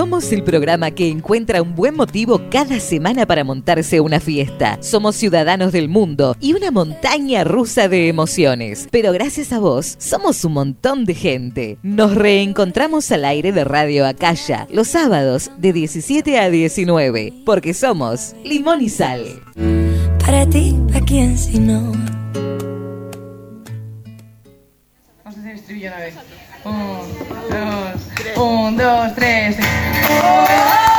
Somos el programa que encuentra un buen motivo cada semana para montarse una fiesta. Somos ciudadanos del mundo y una montaña rusa de emociones. Pero gracias a vos, somos un montón de gente. Nos reencontramos al aire de Radio Acaya los sábados de 17 a 19, porque somos Limón y Sal. Para ti, ¿a quién si no? Vamos a hacer estribillo una vez. Un, dos, un, dos, tres. Dale.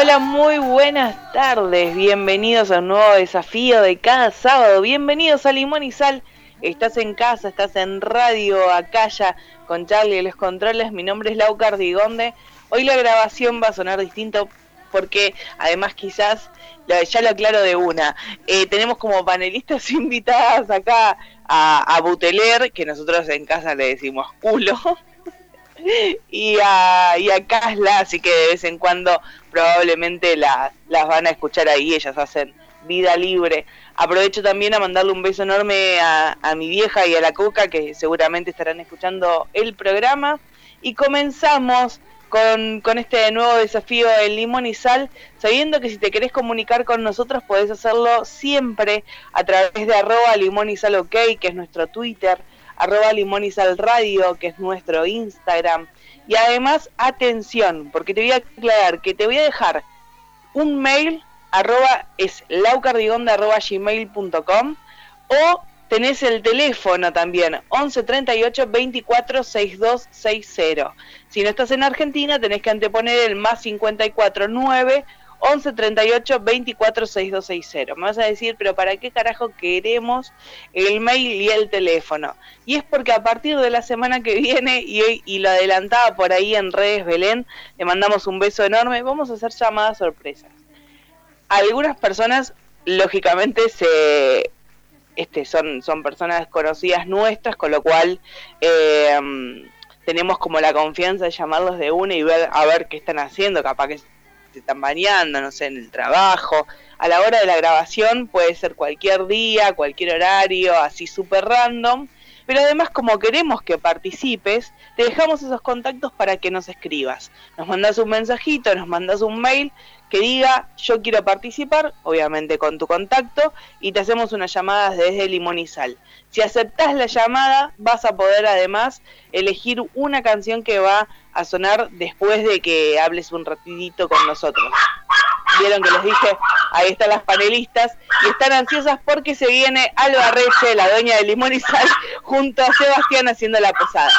Hola, muy buenas tardes. Bienvenidos a un nuevo desafío de cada sábado. Bienvenidos a Limón y Sal. Estás en casa, estás en Radio Acaya con Charlie los controles. Mi nombre es Lau Cardigonde. Hoy la grabación va a sonar distinto porque además quizás, ya lo aclaro de una, eh, tenemos como panelistas invitadas acá a, a Buteler, que nosotros en casa le decimos culo. y a, y a Casla, así que de vez en cuando probablemente la- las van a escuchar ahí, ellas hacen vida libre. Aprovecho también a mandarle un beso enorme a, mi vieja y a la Coca, que seguramente estarán escuchando el programa. Y comenzamos con, con este nuevo desafío del limón y sal, sabiendo que si te querés comunicar con nosotros podés hacerlo siempre a través de arroba limón y sal ok, que es nuestro Twitter, arroba limón y sal radio, que es nuestro Instagram. Y además, atención, porque te voy a aclarar que te voy a dejar un mail, arroba es laucardigonda o tenés el teléfono también, 11 38 24 62 60. Si no estás en Argentina, tenés que anteponer el más 54 9 11 38 24 6260. Me vas a decir, pero ¿para qué carajo queremos el mail y el teléfono? Y es porque a partir de la semana que viene, y, y lo adelantaba por ahí en redes Belén, le mandamos un beso enorme, vamos a hacer llamadas sorpresas. Algunas personas, lógicamente, se este, son, son personas conocidas nuestras, con lo cual eh, tenemos como la confianza de llamarlos de una y ver a ver qué están haciendo, capaz que están bañando, no sé, en el trabajo. A la hora de la grabación puede ser cualquier día, cualquier horario, así súper random. Pero además, como queremos que participes, te dejamos esos contactos para que nos escribas. Nos mandas un mensajito, nos mandas un mail que diga yo quiero participar, obviamente con tu contacto, y te hacemos unas llamadas desde Limón y Sal. Si aceptás la llamada, vas a poder además elegir una canción que va a sonar después de que hables un ratidito con nosotros. Vieron que les dije, ahí están las panelistas y están ansiosas porque se viene Alba Reche, la dueña de Limón y Sal, junto a Sebastián haciendo la posada.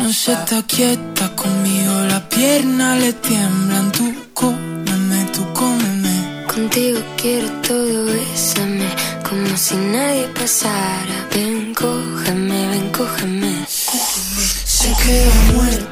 No se está quieta conmigo, la pierna le tiemblan. Tú cómeme, tú cómeme. Contigo quiero todo, bésame como si nadie pasara. Ven, cógeme, ven, cógeme. Se queda muerta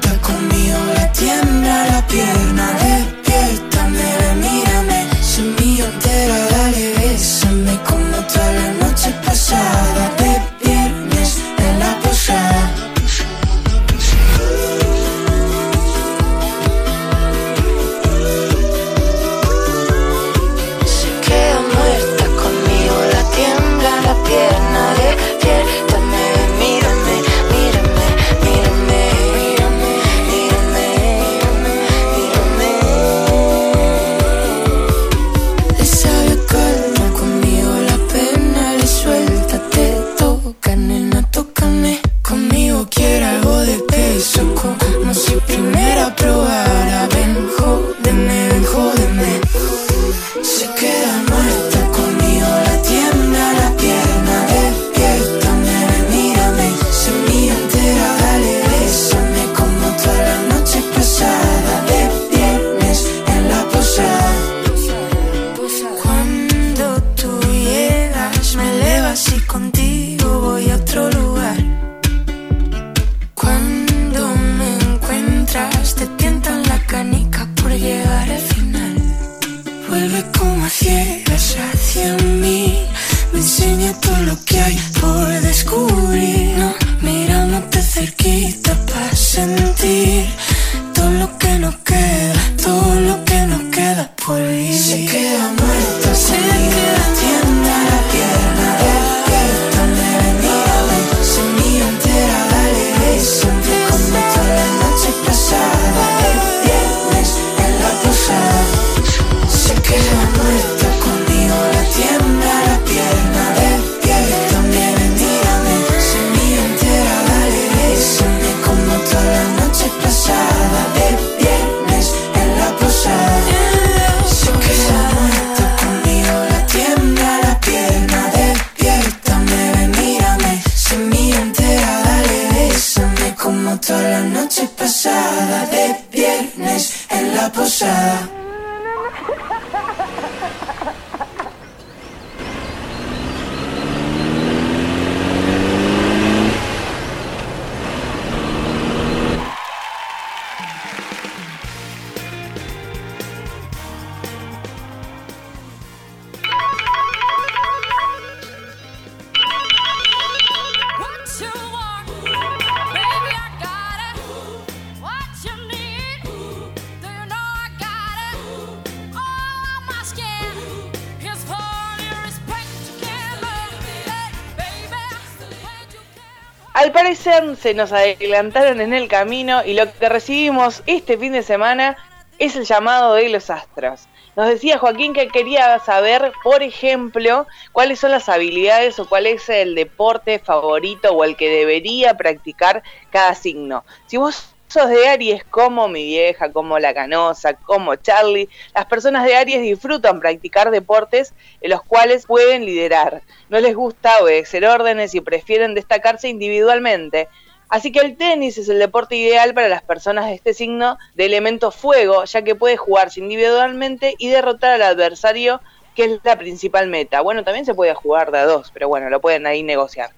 se nos adelantaron en el camino y lo que recibimos este fin de semana es el llamado de los astros. Nos decía Joaquín que quería saber, por ejemplo, cuáles son las habilidades o cuál es el deporte favorito o el que debería practicar cada signo. Si vos sos de Aries como mi vieja, como la canosa, como Charlie, las personas de Aries disfrutan practicar deportes en los cuales pueden liderar. No les gusta obedecer órdenes y prefieren destacarse individualmente. Así que el tenis es el deporte ideal para las personas de este signo de elemento fuego, ya que puede jugarse individualmente y derrotar al adversario, que es la principal meta. Bueno, también se puede jugar de a dos, pero bueno, lo pueden ahí negociar.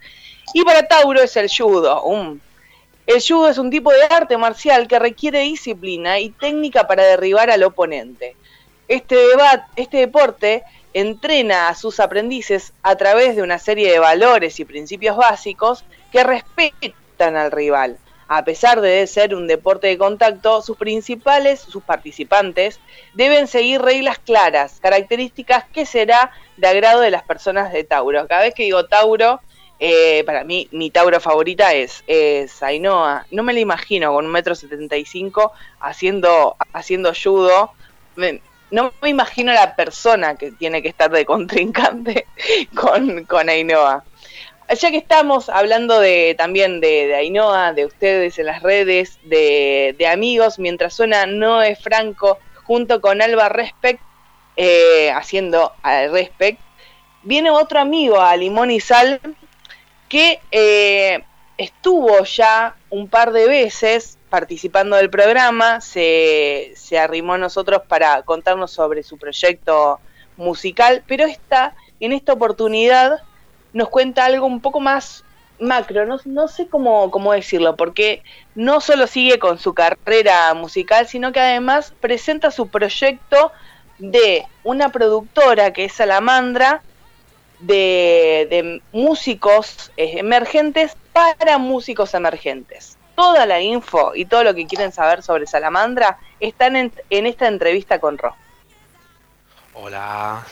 Y para Tauro es el judo. El judo es un tipo de arte marcial que requiere disciplina y técnica para derribar al oponente. Este, este deporte entrena a sus aprendices a través de una serie de valores y principios básicos que respetan al rival. A pesar de ser un deporte de contacto, sus principales, sus participantes, deben seguir reglas claras, características que será de agrado de las personas de Tauro. Cada vez que digo Tauro, eh, para mí, mi Tauro favorita es, es Ainhoa. No me la imagino con un metro setenta y cinco haciendo, haciendo judo. No me imagino la persona que tiene que estar de contrincante con, con Ainhoa. Ya que estamos hablando de también de, de Ainhoa, de ustedes en las redes, de, amigos, mientras suena Noé Franco junto con Alba Respect, eh, haciendo al Respect, viene otro amigo a Limón y Sal que eh, estuvo ya un par de veces participando del programa, se, se arrimó a nosotros para contarnos sobre su proyecto musical, pero esta, en esta oportunidad nos cuenta algo un poco más macro, no, no sé cómo, cómo decirlo, porque no solo sigue con su carrera musical, sino que además presenta su proyecto de una productora que es Salamandra, de, de músicos emergentes para músicos emergentes. Toda la info y todo lo que quieren saber sobre Salamandra están en, en esta entrevista con Ro. Hola.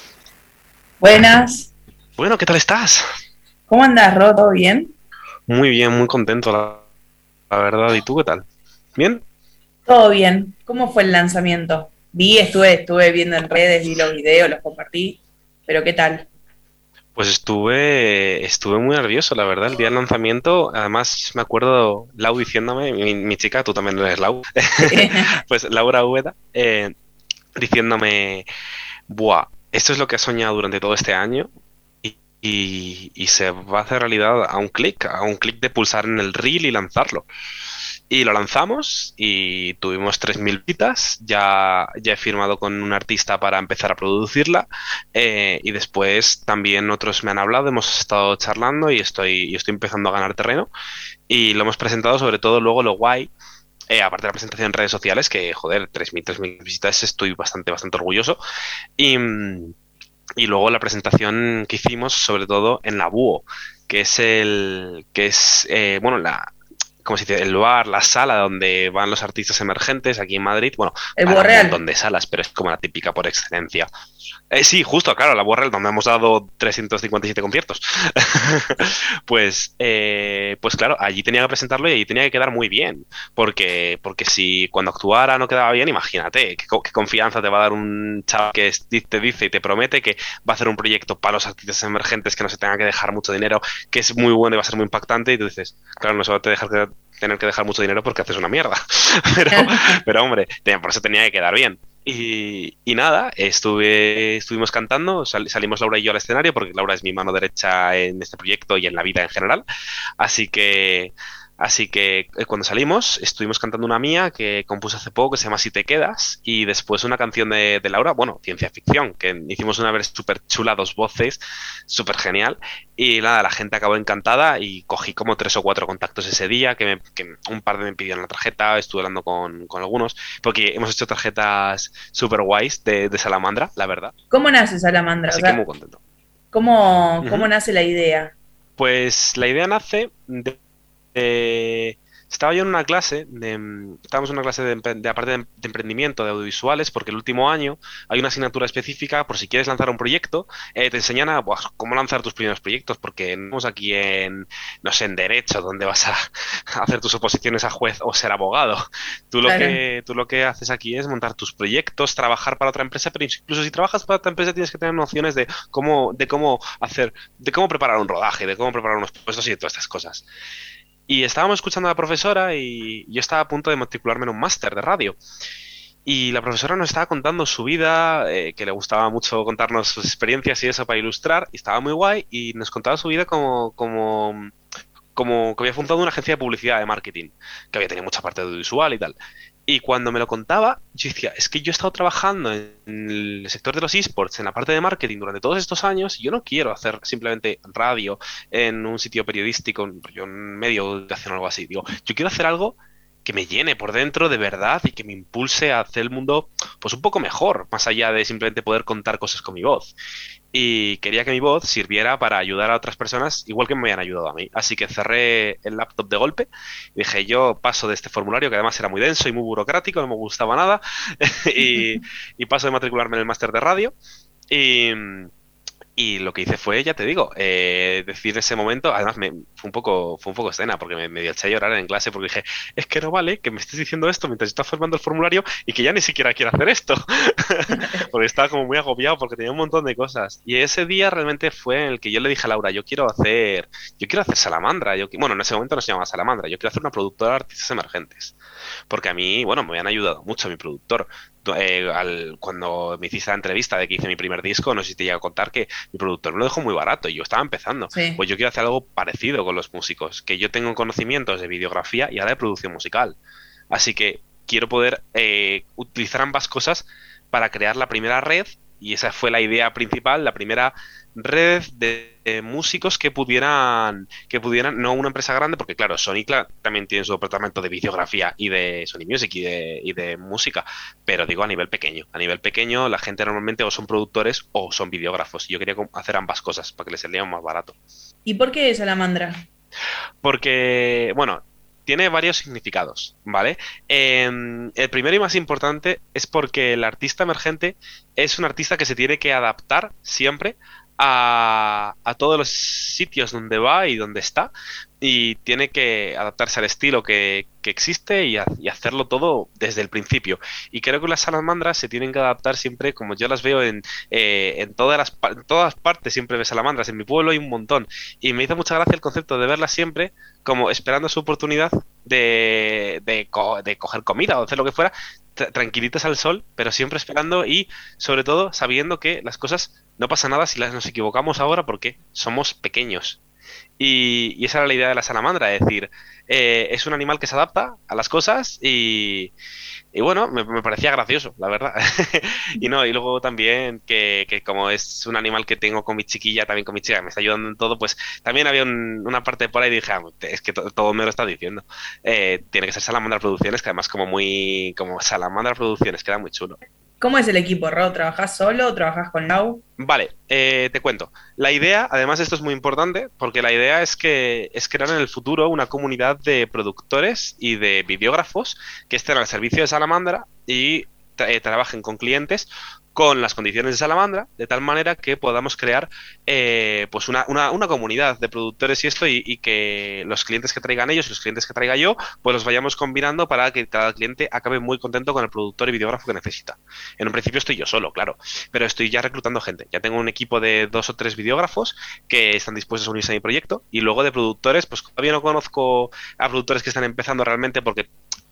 Buenas. Bueno, ¿qué tal estás? ¿Cómo andas, Ro? ¿Todo bien? Muy bien, muy contento, la, la verdad. ¿Y tú qué tal? ¿Bien? Todo bien. ¿Cómo fue el lanzamiento? Vi, estuve, estuve viendo en redes, vi los videos, los compartí. Pero ¿qué tal? Pues estuve, estuve muy nervioso, la verdad, el día del lanzamiento. Además, me acuerdo Lau diciéndome, mi, mi chica, tú también eres Lau, pues Laura Úbeda, eh, diciéndome, buah, esto es lo que he soñado durante todo este año y, y- se va a hacer realidad a un clic, a un clic de pulsar en el reel y lanzarlo. Y lo lanzamos y tuvimos 3.000 visitas. Ya, ya he firmado con un artista para empezar a producirla. eh, y después también otros me han hablado, hemos estado charlando y estoy, y estoy empezando a ganar terreno. Y lo hemos presentado sobre todo luego lo guay eh, aparte de la presentación en redes sociales, que joder, 3.000, 3.000 visitas, estoy bastante, bastante orgulloso. Y, mm, y luego la presentación que hicimos, sobre todo en la BUO, que es el, que es, eh, bueno, la, ¿cómo se dice? El lugar, la sala donde van los artistas emergentes aquí en Madrid. Bueno, El hay un montón de salas, pero es como la típica por excelencia. Eh, sí, justo, claro, la Borrell, donde hemos dado 357 conciertos. pues, eh, pues claro, allí tenía que presentarlo y allí tenía que quedar muy bien. Porque, porque si cuando actuara no quedaba bien, imagínate, qué, co- qué confianza te va a dar un chaval que te dice y te promete que va a hacer un proyecto para los artistas emergentes que no se tenga que dejar mucho dinero, que es muy bueno y va a ser muy impactante. Y tú dices, claro, no se va a dejar que- tener que dejar mucho dinero porque haces una mierda. pero, pero hombre, por eso tenía que quedar bien. Y, y nada, estuve, estuvimos cantando, sal- salimos Laura y yo al escenario, porque Laura es mi mano derecha en este proyecto y en la vida en general. Así que, así que eh, cuando salimos, estuvimos cantando una mía que compuse hace poco, que se llama Si te quedas, y después una canción de, de Laura, bueno, ciencia ficción, que hicimos una vez súper chula, dos voces, súper genial. Y nada, la gente acabó encantada y cogí como tres o cuatro contactos ese día, que, me- que un par de me pidieron la tarjeta, estuve hablando con, con algunos, porque hemos hecho tarjetas súper guays de, de Salamandra, la verdad. ¿Cómo nace Salamandra? O Así sea, que muy contento. ¿cómo, cómo nace la idea? Pues la idea nace de, de- estaba yo en una clase de, estábamos en una clase de, de aparte de, emprendimiento de audiovisuales porque el último año hay una asignatura específica por si quieres lanzar un proyecto eh, te enseñan a cómo lanzar tus primeros proyectos porque no estamos aquí en no sé en derecho donde vas a hacer tus oposiciones a juez o ser abogado tú lo Claro. que tú lo que haces aquí es montar tus proyectos trabajar para otra empresa pero incluso si trabajas para otra empresa tienes que tener nociones de cómo de cómo hacer de cómo preparar un rodaje de cómo preparar unos puestos y de todas estas cosas y estábamos escuchando a la profesora y yo estaba a punto de matricularme en un máster de radio. Y la profesora nos estaba contando su vida, eh, que le gustaba mucho contarnos sus experiencias y eso para ilustrar, y estaba muy guay, y nos contaba su vida como, como, como que había fundado una agencia de publicidad de marketing, que había tenido mucha parte audiovisual y tal. Y cuando me lo contaba, yo decía, es que yo he estado trabajando en el sector de los esports, en la parte de marketing durante todos estos años, y yo no quiero hacer simplemente radio en un sitio periodístico, en un medio de comunicación o algo así. Digo, yo quiero hacer algo que me llene por dentro de verdad y que me impulse a hacer el mundo pues un poco mejor, más allá de simplemente poder contar cosas con mi voz. Y quería que mi voz sirviera para ayudar a otras personas igual que me habían ayudado a mí. Así que cerré el laptop de golpe y dije, yo paso de este formulario que además era muy denso y muy burocrático, no me gustaba nada, y, paso de matricularme en el máster de radio. Y, y lo que hice fue, ya te digo, eh, decir ese momento, además me, fue un poco fue un poco escena, porque me, me dio eché a llorar en clase porque dije, es que no vale que me estés diciendo esto mientras estás formando el formulario y que ya ni siquiera quiero hacer esto. porque estaba como muy agobiado porque tenía un montón de cosas. Y ese día realmente fue en el que yo le dije a Laura, yo quiero hacer, yo quiero hacer Salamandra. Yo, bueno, en ese momento no se llamaba Salamandra, yo quiero hacer una productora de artistas emergentes. Porque a mí, bueno, me habían ayudado mucho mi productor. Eh, al- cuando me hiciste la entrevista de que hice mi primer disco, no sé si te llega a contar que mi productor me lo dejó muy barato y yo estaba empezando. Sí. Pues yo quiero hacer algo parecido con los músicos, que yo tengo conocimientos de videografía y ahora de producción musical. Así que quiero poder eh, utilizar ambas cosas para crear la primera red y esa fue la idea principal, la primera red de, de músicos que pudieran, que pudieran, no una empresa grande, porque claro, Sony también tiene su departamento de videografía y de Sony Music y de, y de música, pero digo a nivel pequeño. A nivel pequeño la gente normalmente o son productores o son videógrafos. Y yo quería hacer ambas cosas para que les saliera más barato. ¿Y por qué Salamandra? Porque, bueno, tiene varios significados, ¿vale? Em, el primero y más importante es porque el artista emergente es un artista que se tiene que adaptar siempre a, a todos los sitios donde va y donde está y tiene que adaptarse al estilo que, que existe y, ha- y hacerlo todo desde el principio. Y creo que las salamandras se tienen que adaptar siempre, como yo las veo en, eh, en, todas las, todas partes, siempre ves salamandras, en mi pueblo hay un montón. Y me hizo mucha gracia el concepto de verlas siempre como esperando su oportunidad de, de, co- de coger comida o hacer lo que fuera, tra- tranquilitas al sol, pero siempre esperando y sobre todo sabiendo que las cosas no pasa nada si las nos equivocamos ahora porque somos pequeños. Y, y esa era la idea de la salamandra, es decir, eh, es un animal que se adapta a las cosas y, y bueno, me, parecía gracioso, la verdad. y no, y luego también que, que como es un animal que tengo con mi chiquilla, también con mi chica, me está ayudando en todo, pues también había un- una parte por ahí y dije, ah, es que to- todo me lo está diciendo. Eh, tiene que ser Salamandra Producciones, que además como muy, como Salamandra Producciones, queda muy chulo. ¿Cómo es el equipo, Ro? ¿Trabajás solo trabajás con Lau? Vale, eh, te cuento. La idea, además esto es muy importante, porque la idea es que es crear en el futuro una comunidad de productores y de videógrafos que estén al servicio de Salamandra y eh, trabajen con clientes con las condiciones de Salamandra, de tal manera que podamos crear eh, pues una, una, una comunidad de productores y esto, y, y que los clientes que traigan ellos y los clientes que traiga yo, pues los vayamos combinando para que cada cliente acabe muy contento con el productor y videógrafo que necesita. En un principio estoy yo solo, claro, pero estoy ya reclutando gente. Ya tengo un equipo de dos o tres videógrafos que están dispuestos a unirse a mi proyecto y luego de productores, pues todavía no conozco a productores que están empezando realmente porque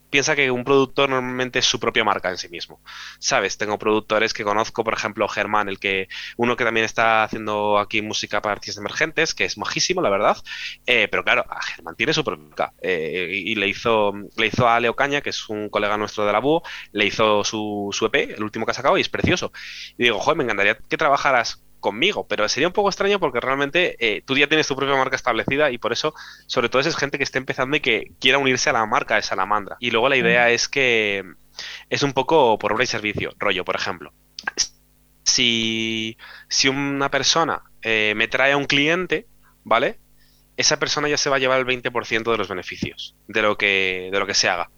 piensa que un productor normalmente es su propia marca en sí mismo. ¿Sabes? Tengo productores que conozco, por ejemplo, Germán, el que uno que también está haciendo aquí música para artistas emergentes, que es majísimo, la verdad. Eh, pero claro, Germán tiene su propia marca. Eh, y y le hizo, le hizo a Leo Caña, que es un colega nuestro de la BUO, le hizo su, su EP, el último que ha sacado, y es precioso. Y digo, joder, me encantaría que trabajaras conmigo, pero sería un poco extraño porque realmente eh, tú ya tienes tu propia marca establecida y por eso, sobre todo, es gente que esté empezando y que quiera unirse a la marca de Salamandra. Y luego la idea es que es un poco por obra y servicio, rollo, por ejemplo. Si, si una persona eh, me trae a un cliente, ¿vale? Esa persona ya se va a llevar el 20% de los beneficios de lo que, de lo que se haga.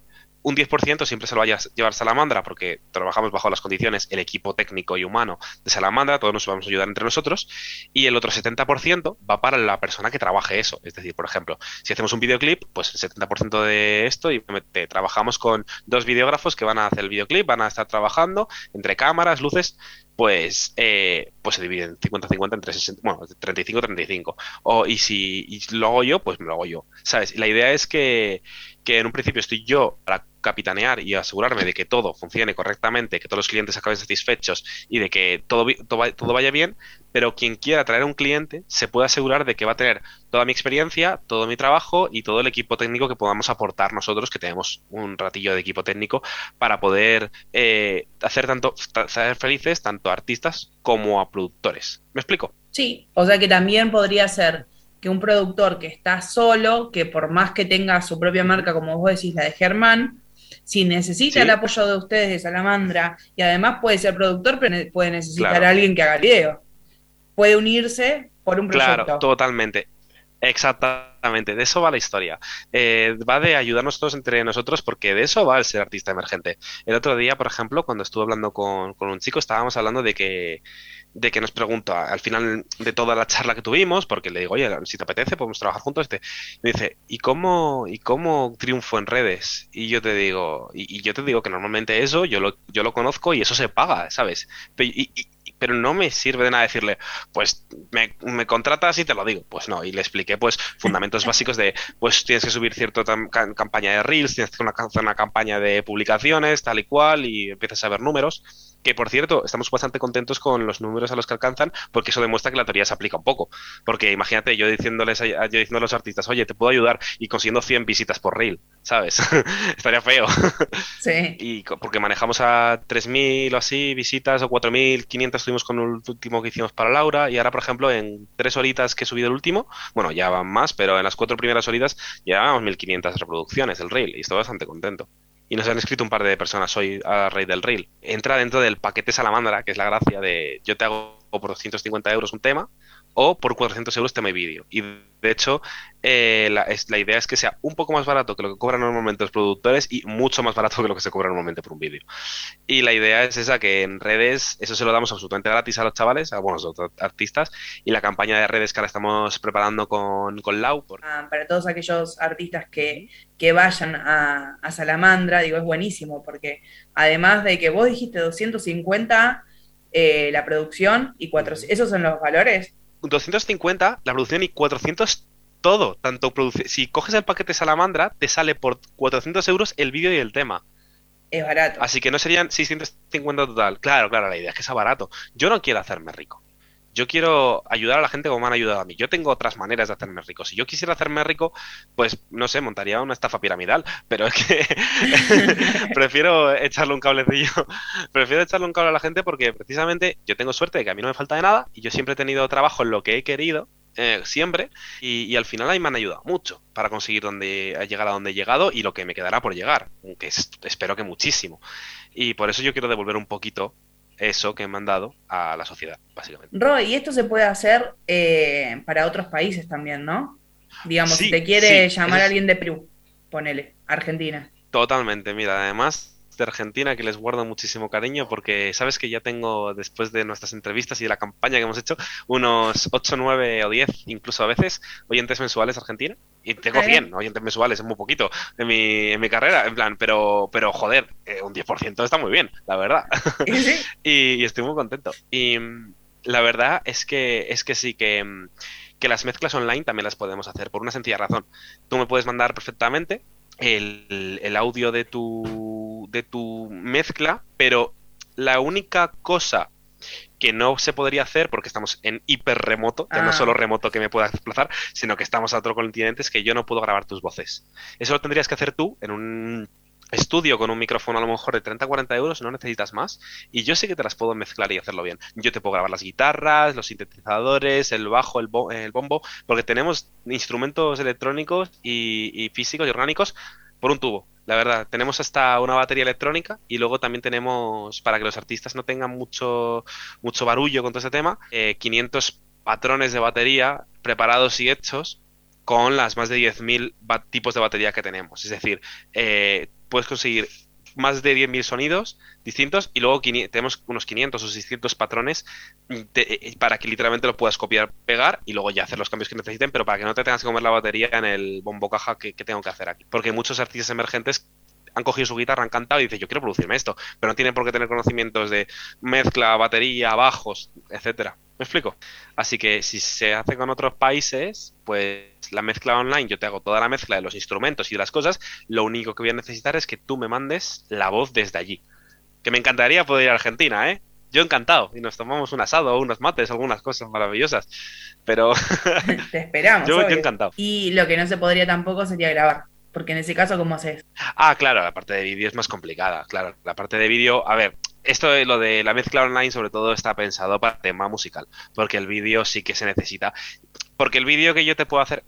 Un 10% siempre se lo va a llevar Salamandra porque trabajamos bajo las condiciones, el equipo técnico y humano de Salamandra, todos nos vamos a ayudar entre nosotros, y el otro 70% va para la persona que trabaje eso. Es decir, por ejemplo, si hacemos un videoclip, pues el 70% de esto y te- trabajamos con dos videógrafos que van a hacer el videoclip, van a estar trabajando entre cámaras, luces, pues, eh, pues se dividen 50-50 entre 60, bueno, 35-35. O, y si y lo hago yo, pues me lo hago yo. ¿Sabes? Y la idea es que, que en un principio estoy yo para capitanear y asegurarme de que todo funcione correctamente, que todos los clientes acaben satisfechos y de que todo, todo, todo vaya bien, pero quien quiera traer a un cliente se puede asegurar de que va a tener toda mi experiencia, todo mi trabajo y todo el equipo técnico que podamos aportar nosotros, que tenemos un ratillo de equipo técnico para poder eh, hacer tanto, hacer felices tanto a artistas como a productores. ¿Me explico? Sí, o sea que también podría ser que un productor que está solo, que por más que tenga su propia marca, como vos decís, la de Germán, si necesita Sí. el apoyo de ustedes de Salamandra, y además puede ser productor, pero puede necesitar Claro. a alguien que haga video. Puede unirse por un proyecto. Claro, totalmente. Exactamente, de eso va la historia. Eh, va de ayudarnos todos entre nosotros porque de eso va el ser artista emergente. El otro día, por ejemplo, cuando estuve hablando con, con un chico, estábamos hablando de que, de que nos pregunta al final de toda la charla que tuvimos, porque le digo, oye, si te apetece, podemos trabajar juntos. Este, me dice, ¿y cómo, y cómo triunfo en redes? Y yo te digo, y, yo te digo que normalmente eso yo lo, yo lo conozco y eso se paga, ¿sabes? Y- pero no me sirve de nada decirle, pues me, me contratas y te lo digo. Pues no, y le expliqué pues fundamentos básicos de, pues tienes que subir cierta campaña de Reels, tienes que hacer una campaña de publicaciones, tal y cual, y empiezas a ver números. Que por cierto, estamos bastante contentos con los números a los que alcanzan, porque eso demuestra que la teoría se aplica un poco. Porque imagínate yo diciéndoles a, yo diciendo a los artistas, oye, te puedo ayudar, y consiguiendo 100 visitas por reel, ¿sabes? Estaría feo. Sí. Y porque manejamos a 3.000 o así visitas o 4.500 con el último que hicimos para Laura y ahora, por ejemplo, en tres horitas que he subido el último, bueno, ya van más, pero en las cuatro primeras horitas llevábamos 1.500 reproducciones del reel y estoy bastante contento. Y nos han escrito un par de personas hoy a raíz del reel. Entra dentro del paquete Salamandra, que es la gracia de yo te hago por 250 euros un tema o por 400 euros tema y vídeo. Y de hecho, eh, la, es- la idea es que sea un poco más barato que lo que cobran normalmente los productores y mucho más barato que lo que se cobra normalmente por un vídeo. Y la idea es esa, que en redes eso se lo damos absolutamente gratis a los chavales, a buenos artistas, y la campaña de redes que ahora estamos preparando con, con Lau, por- Ah, para todos aquellos artistas que, que vayan a, a Salamandra, digo, es buenísimo, porque además de que vos dijiste 250 eh, la producción y 400, ¿esos son los valores? 250 la producción y 400 todo. Tanto produce- si coges el paquete Salamandra, te sale por 400 euros el vídeo y el tema. Es barato. Así que no serían 650 total. Claro, claro, la idea es que sea barato. Yo no quiero hacerme rico. Yo quiero ayudar a la gente como me han ayudado a mí. Yo tengo otras maneras de hacerme rico. Si yo quisiera hacerme rico, pues no sé, montaría una estafa piramidal. Pero es que prefiero echarle un cablecillo. prefiero echarle un cable a la gente porque precisamente yo tengo suerte de que a mí no me falta de nada y yo siempre he tenido trabajo en lo que he querido eh, siempre y, al final ahí me han ayudado mucho para conseguir donde llegar a donde he llegado y lo que me quedará por llegar, aunque es- espero que muchísimo. Y por eso yo quiero devolver un poquito eso que me han dado a la sociedad, básicamente. Ro, y esto se puede hacer eh, para otros países también, ¿no? Digamos, Sí, si te quiere sí, llamar a alguien de Perú, ponele, Argentina. Totalmente, mira, además de Argentina que les guardo muchísimo cariño porque sabes que ya tengo después de nuestras entrevistas y de la campaña que hemos hecho unos 8, 9 o 10 incluso a veces oyentes mensuales de Argentina y tengo Ah, bien. 100 oyentes mensuales, es muy poquito en mi, en mi carrera, en plan, pero pero joder, eh, un 10% está muy bien, la verdad. Y, y estoy muy contento. Y mm, la verdad es que es que sí que, mm, que las mezclas online también las podemos hacer por una sencilla razón. Tú me puedes mandar perfectamente el, el audio de tu de tu mezcla, pero la única cosa que no se podría hacer porque estamos en hiper remoto, ya Ah. no solo remoto que me pueda desplazar, sino que estamos a otro continente, es que yo no puedo grabar tus voces. Eso lo tendrías que hacer tú en un estudio con un micrófono a lo mejor de 30-40 euros, no necesitas más, y yo sé que te las puedo mezclar y hacerlo bien. Yo te puedo grabar las guitarras, los sintetizadores, el bajo, el, bo- el bombo, porque tenemos instrumentos electrónicos y, físicos y orgánicos por un tubo. La verdad, tenemos hasta una batería electrónica y luego también tenemos, para que los artistas no tengan mucho, mucho barullo con todo este tema, eh, 500 patrones de batería preparados y hechos con las más de 10.000 ba- tipos de batería que tenemos. Es decir, eh, puedes conseguir más de 10.000 sonidos distintos y luego tenemos unos 500 o 600 patrones te- eh, para que literalmente lo puedas copiar, pegar y luego ya hacer los cambios que necesiten, pero para que no te tengas que comer la batería en el bombo caja que, que tengo que hacer aquí. Porque muchos artistas emergentes han cogido su guitarra, han cantado y dicen, yo quiero producirme esto, pero no tienen por qué tener conocimientos de mezcla, batería, bajos, etcétera. ¿Me explico? Así que si se hace con otros países, pues la mezcla online, yo te hago toda la mezcla de los instrumentos y de las cosas, lo único que voy a necesitar es que tú me mandes la voz desde allí. Que me encantaría poder ir a Argentina, ¿eh? Yo encantado. Y nos tomamos un asado, unos mates, algunas cosas maravillosas. Pero Te esperamos. yo, yo encantado. Y lo que no se podría tampoco sería grabar, porque en ese caso, ¿cómo haces? Ah, claro, la parte de vídeo es más complicada, claro. La parte de vídeo, a ver, esto de lo de la mezcla online sobre todo está pensado para tema musical, porque el vídeo sí que se necesita. Porque el vídeo que yo te puedo hacer...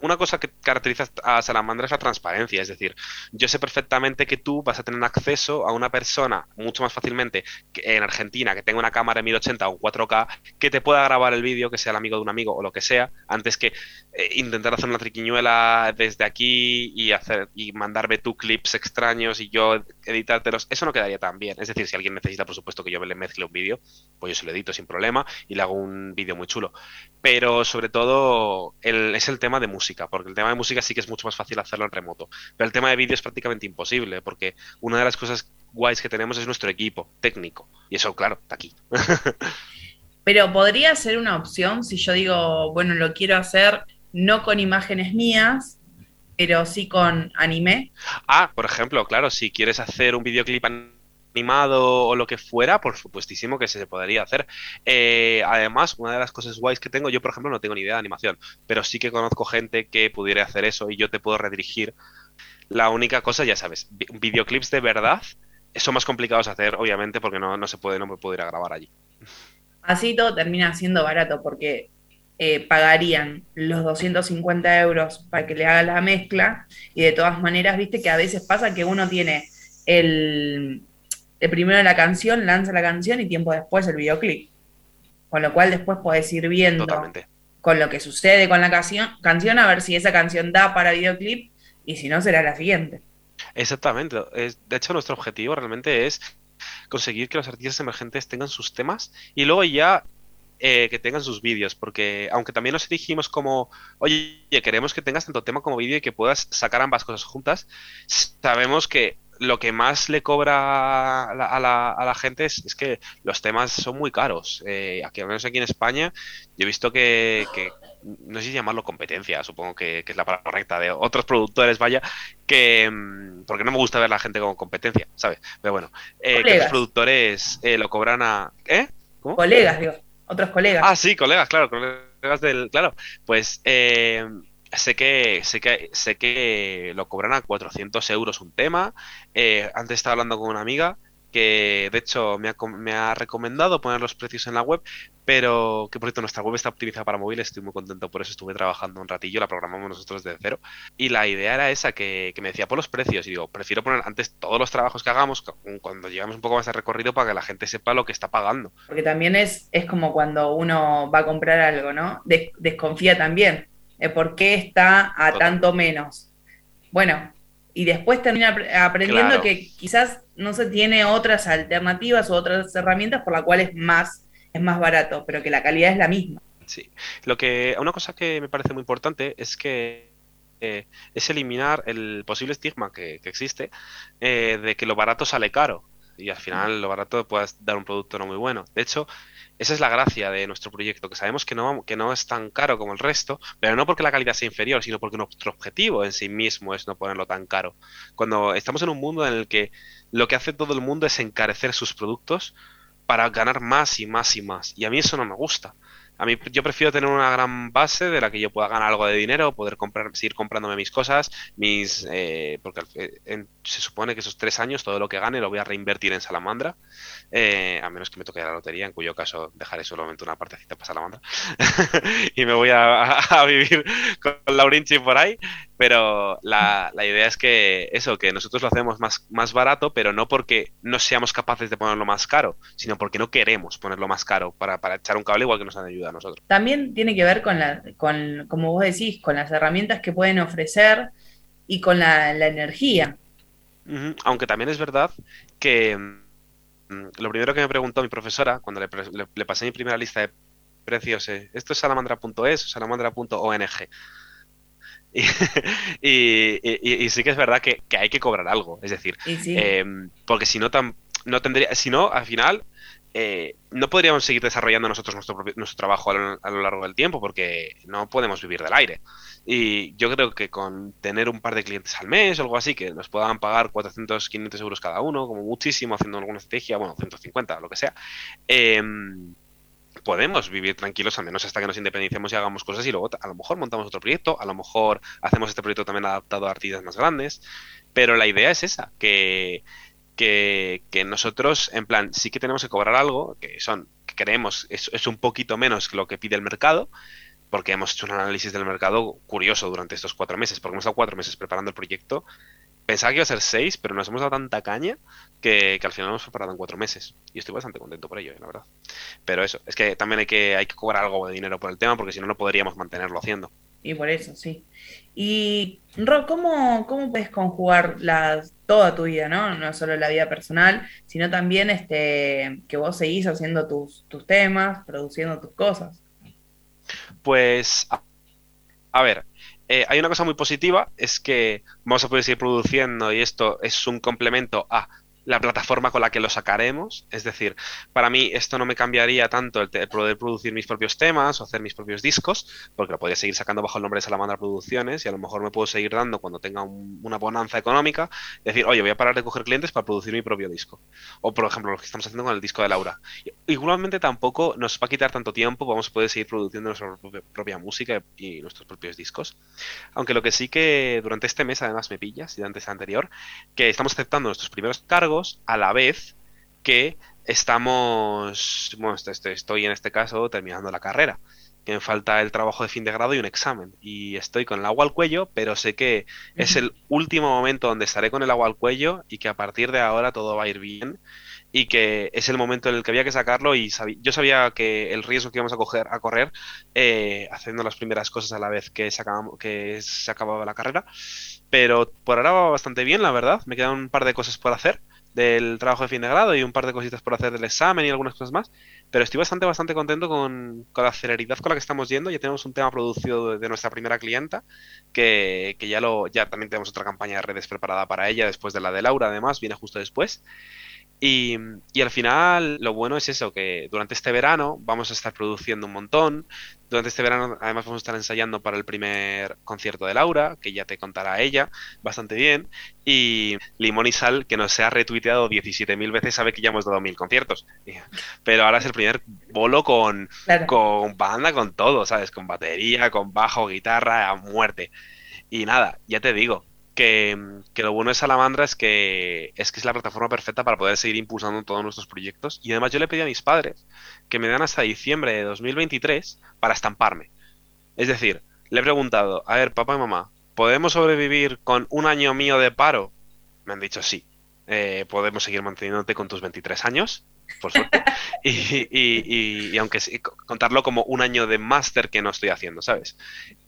Una cosa que caracteriza a Salamandra es la transparencia, es decir, yo sé perfectamente que tú vas a tener acceso a una persona mucho más fácilmente que en Argentina que tenga una cámara en 1080 o 4K que te pueda grabar el vídeo, que sea el amigo de un amigo o lo que sea, antes que eh, intentar hacer una triquiñuela desde aquí y hacer y mandarme tú clips extraños y yo editártelos, eso no quedaría tan bien. Es decir, si alguien necesita, por supuesto, que yo le mezcle un vídeo, pues yo se lo edito sin problema y le hago un vídeo muy chulo. Pero sobre todo el- es el tema de música, porque el tema de música sí que es mucho más fácil hacerlo en remoto. Pero el tema de vídeo es prácticamente imposible, porque una de las cosas guays que tenemos es nuestro equipo técnico. Y eso, claro, está aquí. Pero podría ser una opción si yo digo, bueno, lo quiero hacer no con imágenes mías, pero sí con anime. Ah, por ejemplo, claro, si quieres hacer un videoclip animado o lo que fuera, por supuestísimo que se podría hacer. Eh, además, una de las cosas guays que tengo, yo por ejemplo no tengo ni idea de animación, pero sí que conozco gente que pudiera hacer eso y yo te puedo redirigir. La única cosa, ya sabes, vi- videoclips de verdad son más complicados de hacer, obviamente, porque no, no se puede, no me puedo ir a grabar allí. Así todo termina siendo barato porque eh, pagarían los 250 euros para que le haga la mezcla y de todas maneras, viste que a veces pasa que uno tiene el, el primero la canción, lanza la canción y tiempo después el videoclip. Con lo cual después podés ir viendo Totalmente. con lo que sucede con la canción, canción a ver si esa canción da para videoclip y si no será la siguiente. Exactamente. De hecho, nuestro objetivo realmente es conseguir que los artistas emergentes tengan sus temas y luego ya eh, que tengan sus vídeos, porque aunque también nos dirigimos como, oye, queremos que tengas tanto tema como vídeo y que puedas sacar ambas cosas juntas, sabemos que lo que más le cobra a la, a la- a la gente es, es que los temas son muy caros. Eh, aquí, al menos aquí en España, yo he visto que, que no sé si llamarlo competencia, supongo que, que es la palabra correcta, de otros productores, vaya, que mm, porque no me gusta ver a la gente como competencia, ¿sabes? Pero bueno, eh, que los productores eh, lo cobran a... ¿Eh? ¿Cómo? Colegas, digo. otros colegas. Ah, sí, colegas, claro, colegas del. Claro, pues eh, sé que sé que sé que lo cobran a 400 euros un tema. Eh, antes estaba hablando con una amiga que de hecho me ha, me ha recomendado poner los precios en la web, pero que por cierto nuestra web está optimizada para móviles, estoy muy contento por eso, estuve trabajando un ratillo, la programamos nosotros desde cero, y la idea era esa, que, que me decía por los precios, y digo, prefiero poner antes todos los trabajos que hagamos cu- cuando llegamos un poco más de recorrido para que la gente sepa lo que está pagando. Porque también es, es como cuando uno va a comprar algo, ¿no? Des- desconfía también. De ¿Por qué está a tanto menos? Bueno, y después termina apre- aprendiendo Claro. que quizás no se tiene otras alternativas o otras herramientas por las cuales más, es más barato, pero que la calidad es la misma. Sí. Lo que, una cosa que me parece muy importante es que eh, es eliminar el posible estigma que, que existe eh, de que lo barato sale caro y al final lo barato puede dar un producto no muy bueno. De hecho, esa es la gracia de nuestro proyecto, que sabemos que no, que no es tan caro como el resto, pero no porque la calidad sea inferior, sino porque nuestro objetivo en sí mismo es no ponerlo tan caro. Cuando estamos en un mundo en el que lo que hace todo el mundo es encarecer sus productos para ganar más y más y más, y a mí eso no me gusta. A mí yo prefiero tener una gran base de la que yo pueda ganar algo de dinero, poder comprar, seguir comprándome mis cosas, mis eh, porque en- se supone que esos tres años todo lo que gane lo voy a reinvertir en Salamandra, eh, a menos que me toque la lotería, en cuyo caso dejaré solamente una partecita para Salamandra y me voy a, a vivir con Laurinchi por ahí. Pero la, la idea es que eso, que nosotros lo hacemos más, más barato, pero no porque no seamos capaces de ponerlo más caro, sino porque no queremos ponerlo más caro para, para echar un cable igual que nos han ayudado a nosotros. También tiene que ver con, la, con, como vos decís, con las herramientas que pueden ofrecer y con la, la energía. Aunque también es verdad que mm, lo primero que me preguntó mi profesora cuando le- le pasé mi primera lista de precios, eh, ¿esto es salamandra.es o salamandra.ong? Y, y- y- y sí que es verdad que, que hay que cobrar algo, es decir, sí, eh, porque si no, tam- no tendría, si no, al final eh, no podríamos seguir desarrollando nosotros nuestro, propio- nuestro trabajo a lo, a lo largo del tiempo porque no podemos vivir del aire. Y yo creo que con tener un par de clientes al mes o algo así, que nos puedan pagar 400, 500 euros cada uno, como muchísimo, haciendo alguna estrategia, bueno, 150, lo que sea, em, podemos vivir tranquilos al menos hasta que nos independicemos y hagamos cosas y luego a lo mejor montamos otro proyecto, a lo mejor hacemos este proyecto también adaptado a artistas más grandes, pero la idea es esa, que, que, que nosotros, en plan, sí que tenemos que cobrar algo, que son, que creemos, es, es un poquito menos que lo que pide el mercado, porque hemos hecho un análisis del mercado curioso durante estos cuatro meses, porque hemos estado cuatro meses preparando el proyecto. Pensaba que iba a ser seis, pero nos hemos dado tanta caña que, que al final lo hemos preparado en cuatro meses. Y estoy bastante contento por ello, eh, la verdad. Pero eso, es que también hay que, hay que cobrar algo de dinero por el tema, porque si no, no podríamos mantenerlo haciendo. y por eso, sí. Y, Ro, ¿cómo, cómo puedes conjugar las, toda tu vida, ¿no? No solo la vida personal, sino también este, que vos seguís haciendo tus, tus temas, produciendo tus cosas. Pues, a, a ver, eh, hay una cosa muy positiva, es que vamos a poder seguir produciendo y esto es un complemento a la plataforma con la que lo sacaremos. Es decir, para mí esto no me cambiaría tanto el, poder producir mis propios temas o hacer mis propios discos, porque lo podría seguir sacando bajo el nombre de Salamandra Producciones y a lo mejor me puedo seguir dando cuando tenga un- una bonanza económica, decir, oye, voy a parar de coger clientes para producir mi propio disco. O, por ejemplo, lo que estamos haciendo con el disco de Laura. Igualmente tampoco nos va a quitar tanto tiempo, vamos a poder seguir produciendo nuestra propia, propia música y nuestros propios discos. Aunque lo que sí que durante este mes además me pillas, y antes anterior, que estamos aceptando nuestros primeros cargos a la vez que estamos, bueno, estoy, estoy- estoy en este caso terminando la carrera, que me falta el trabajo de fin de grado y un examen, y estoy con el agua al cuello, pero sé que es el último momento donde estaré con el agua al cuello y que a partir de ahora todo va a ir bien y que es el momento en el que había que sacarlo y yo sabía que el riesgo que íbamos a coger a correr eh, haciendo las primeras cosas a la vez que se, que se acababa la carrera pero por ahora va bastante bien la verdad me quedan un par de cosas por hacer del trabajo de fin de grado y un par de cositas por hacer del examen y algunas cosas más pero estoy bastante bastante contento con, con la celeridad con la que estamos yendo. Ya tenemos un tema producido de, de nuestra primera clienta que, que ya lo ya también tenemos otra campaña de redes preparada para ella después de la de Laura además viene justo después Y, y al final lo bueno es eso, que durante este verano vamos a estar produciendo un montón. Durante este verano además vamos a estar ensayando para el primer concierto de Laura, que ya te contará ella bastante bien. Y Limón y Sal, que nos ha retuiteado 17.000 veces, sabe que ya hemos dado mil conciertos. Pero ahora es el primer bolo con, Claro. con banda, con todo, ¿sabes? Con batería, con bajo, guitarra, a muerte. Y nada, ya te digo, que, que lo bueno de Salamandra es que, es que es la plataforma perfecta para poder seguir impulsando todos nuestros proyectos. Y además yo le pedí a mis padres que me dan hasta diciembre de 2023 para estamparme. Es decir, le he preguntado, a ver, papá y mamá, ¿podemos sobrevivir con un año mío de paro? Me han dicho sí. Eh, podemos seguir manteniéndote con tus 23 años, por suerte. y, y- y- y aunque sí, co- contarlo como un año de máster que no estoy haciendo, ¿sabes?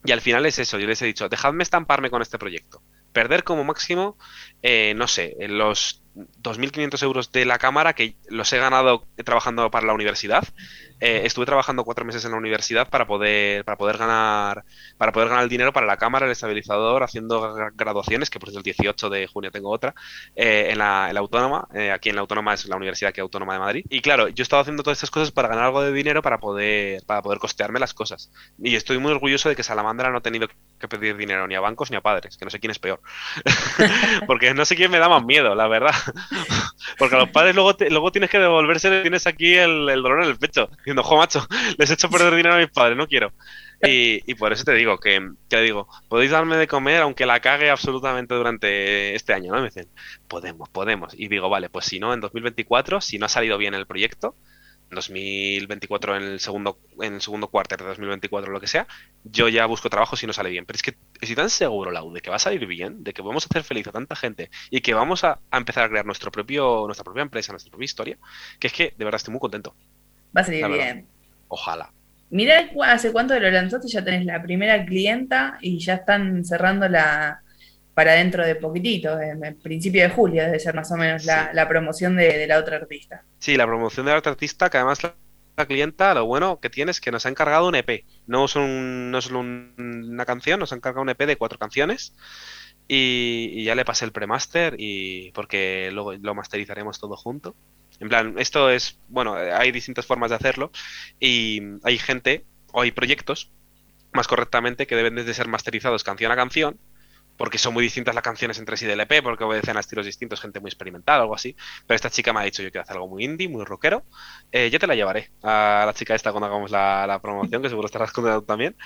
Y al final es eso, yo les he dicho, dejadme estamparme con este proyecto. Perder como máximo, eh, no sé, en los 2.500 euros de la cámara que los he ganado trabajando para la universidad. Eh, estuve trabajando cuatro meses en la universidad para poder, para poder ganar, para poder ganar el dinero para la cámara, el estabilizador, haciendo gra- graduaciones, que por cierto el 18 de junio tengo otra, eh, en, la, en la Autónoma, eh, aquí en la Autónoma es la Universidad que Autónoma de Madrid. Y claro, yo he estado haciendo todas estas cosas para ganar algo de dinero para poder, para poder costearme las cosas. Y estoy muy orgulloso de que Salamandra no ha tenido que pedir dinero ni a bancos ni a padres, que no sé quién es peor. Porque no sé quién me da más miedo, la verdad. Porque a los padres luego, te- luego tienes que devolverse, tienes aquí el, el dolor en el pecho, diciendo, jo, macho, les he hecho perder dinero a mis padres, no quiero. Y, y por eso te digo que, que digo, podéis darme de comer aunque la cague absolutamente durante este año, ¿no? Y me dicen, podemos, podemos. Y digo, vale, pues si no, en 2024, si no ha salido bien el proyecto, 2024 en el segundo, en el segundo cuarter de 2024 lo que sea, yo ya busco trabajo si no sale bien. Pero es que estoy tan seguro, Lau, de que va a salir bien, de que vamos a hacer feliz a tanta gente y que vamos a, a empezar a crear nuestro propio, nuestra propia empresa, nuestra propia historia, que es que de verdad estoy muy contento. Va a salir bien. Ojalá. Mirá cu- hace cuánto lo lanzaste, ya tenés la primera clienta y ya están cerrando la para dentro de poquitito, en principio de julio debe ser más o menos la, Sí. la promoción de, de la otra artista. Sí, la promoción de la otra artista, que además la, la clienta, lo bueno que tiene es que nos ha encargado un EP. No es, un, no es un- una canción, nos ha encargado un EP de cuatro canciones. Y, y ya le pasé el premaster y porque luego lo masterizaremos todo junto. En plan, esto es, bueno, hay distintas formas de hacerlo y hay gente o hay proyectos, más correctamente, que deben de ser masterizados canción a canción, porque son muy distintas las canciones entre sí del EP, porque obedecen a estilos distintos, gente muy experimental, algo así. Pero esta chica me ha dicho, yo quiero hacer algo muy indie, muy rockero. Eh, yo te la llevaré a la chica esta cuando hagamos la, la promoción, que seguro estarás contento también.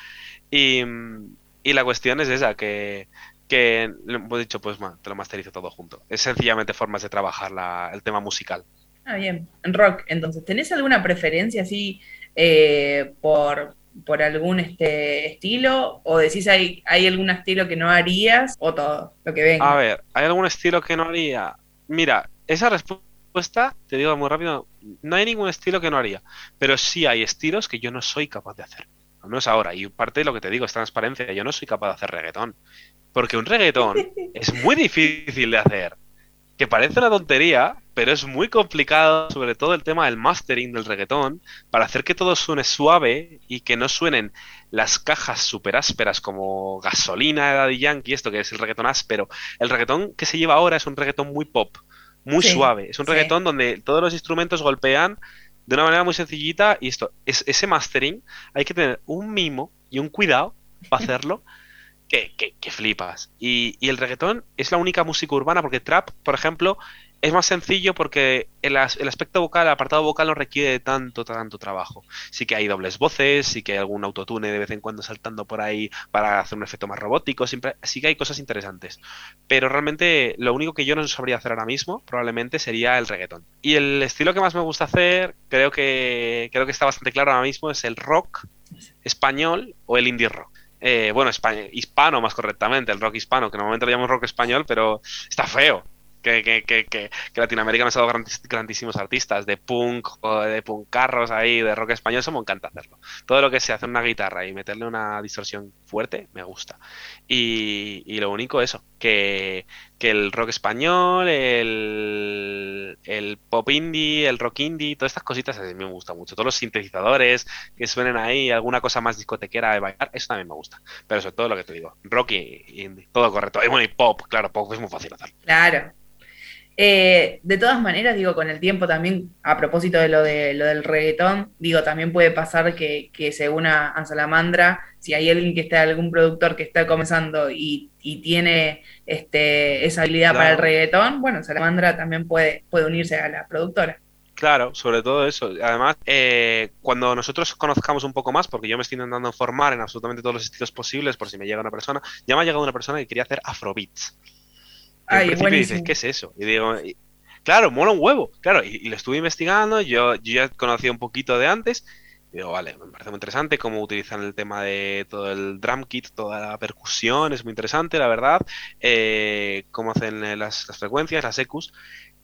Y, y la cuestión es esa, que, que hemos dicho, pues te lo masterizo todo junto. Es sencillamente formas de trabajar la- el tema musical. Ah, bien. En rock, entonces, ¿tenés alguna preferencia así eh, por, por algún este estilo? ¿O decís hay, hay algún estilo que no harías? ¿O todo lo que venga? A ver, ¿hay algún estilo que no haría? Mira, esa respuesta, te digo muy rápido, no hay ningún estilo que no haría, pero sí hay estilos que yo no soy capaz de hacer. Al menos ahora, y parte de lo que te digo es transparencia, yo no soy capaz de hacer reggaetón. Porque un reggaetón es muy difícil de hacer. Que parece una tontería, pero es muy complicado, sobre todo el tema del mastering del reggaetón, para hacer que todo suene suave y que no suenen las cajas súper ásperas como gasolina de Daddy Yankee, esto que es el reggaetón áspero. El reggaetón que se lleva ahora es un reggaetón muy pop, muy Sí, suave. Es un sí. reggaetón donde todos los instrumentos golpean de una manera muy sencillita y esto, es, ese mastering hay que tener un mimo y un cuidado para hacerlo que, que- que flipas. Y, y el reggaetón es la única música urbana porque trap, por ejemplo, es más sencillo porque el, as- el aspecto vocal, el apartado vocal no requiere de tanto, tanto trabajo. Sí que hay dobles voces, sí que hay algún autotune de vez en cuando saltando por ahí para hacer un efecto más robótico, siempre, sí que hay cosas interesantes. Pero realmente lo único que yo no sabría hacer ahora mismo probablemente sería el reggaetón. Y el estilo que más me gusta hacer, creo que, creo que está bastante claro ahora mismo, es el rock español o el indie rock. Eh, bueno, hispano más correctamente, el rock hispano, que normalmente lo llamamos rock español, pero está feo. Que, que, que, que, Latinoamérica nos ha dado grandísimos artistas de punk o de punk carros ahí, de rock español, eso me encanta hacerlo. Todo lo que se hace una guitarra y meterle una distorsión fuerte, me gusta. Y, y lo único eso, que, que el rock español, el, el pop indie, el rock indie, todas estas cositas a mí me gusta mucho. Todos los sintetizadores que suenen ahí, alguna cosa más discotequera de bailar, eso también me gusta. Pero sobre todo lo que te digo, rock y indie, todo correcto. Y bueno, y pop, claro, pop es muy fácil hacer. Claro. Eh, de todas maneras, digo, con el tiempo también, a propósito de lo, de, lo del reggaetón, digo, también puede pasar que, que se una a Salamandra, si hay alguien que está, algún productor que está comenzando y, y tiene este, esa habilidad para el reggaetón, bueno, Salamandra también puede, puede unirse a la productora. Claro, sobre todo eso. Además, eh, cuando nosotros conozcamos un poco más, porque yo me estoy intentando formar en absolutamente todos los estilos posibles, por si me llega una persona, ya me ha llegado una persona que quería hacer afrobeats. Y Ay, al principio dices. ¿qué es eso? Y digo, y- claro, mola un huevo. Claro, y, y lo estuve investigando, yo, yo ya conocía un poquito de antes. Y digo, vale, me parece muy interesante cómo utilizan el tema de todo el drum kit, toda la percusión, es muy interesante, la verdad. Eh, cómo hacen eh, las, las frecuencias, las EQs.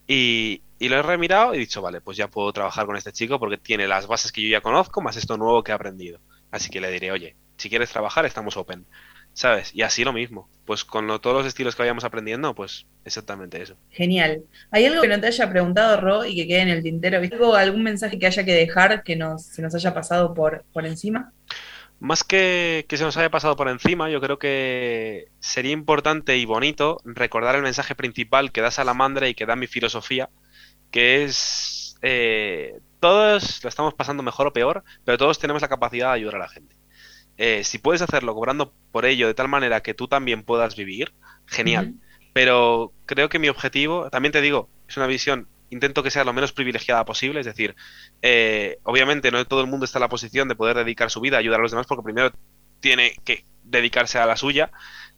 Y, y lo he remirado y he dicho, vale, pues ya puedo trabajar con este chico porque tiene las bases que yo ya conozco, más esto nuevo que he aprendido. Así que le diré, oye, si quieres trabajar, estamos open. ¿Sabes? Y así lo mismo. Pues con lo- todos los estilos que vayamos aprendiendo, pues exactamente eso. Genial. ¿Hay algo que no te haya preguntado, Ro, y que quede en el tintero? ¿Viste algo, algún mensaje que haya que dejar que nos, se nos haya pasado por, por encima? Más que que se nos haya pasado por encima, yo creo que sería importante y bonito recordar el mensaje principal que da Salamandra y que da mi filosofía, que es eh, todos lo estamos pasando mejor o peor, pero todos tenemos la capacidad de ayudar a la gente. Eh, si puedes hacerlo cobrando por ello de tal manera que tú también puedas vivir, genial. Pero creo que mi objetivo, también te digo, es una visión, intento que sea lo menos privilegiada posible, es decir, eh, obviamente no todo el mundo está en la posición de poder dedicar su vida a ayudar a los demás porque primero tiene que dedicarse a la suya,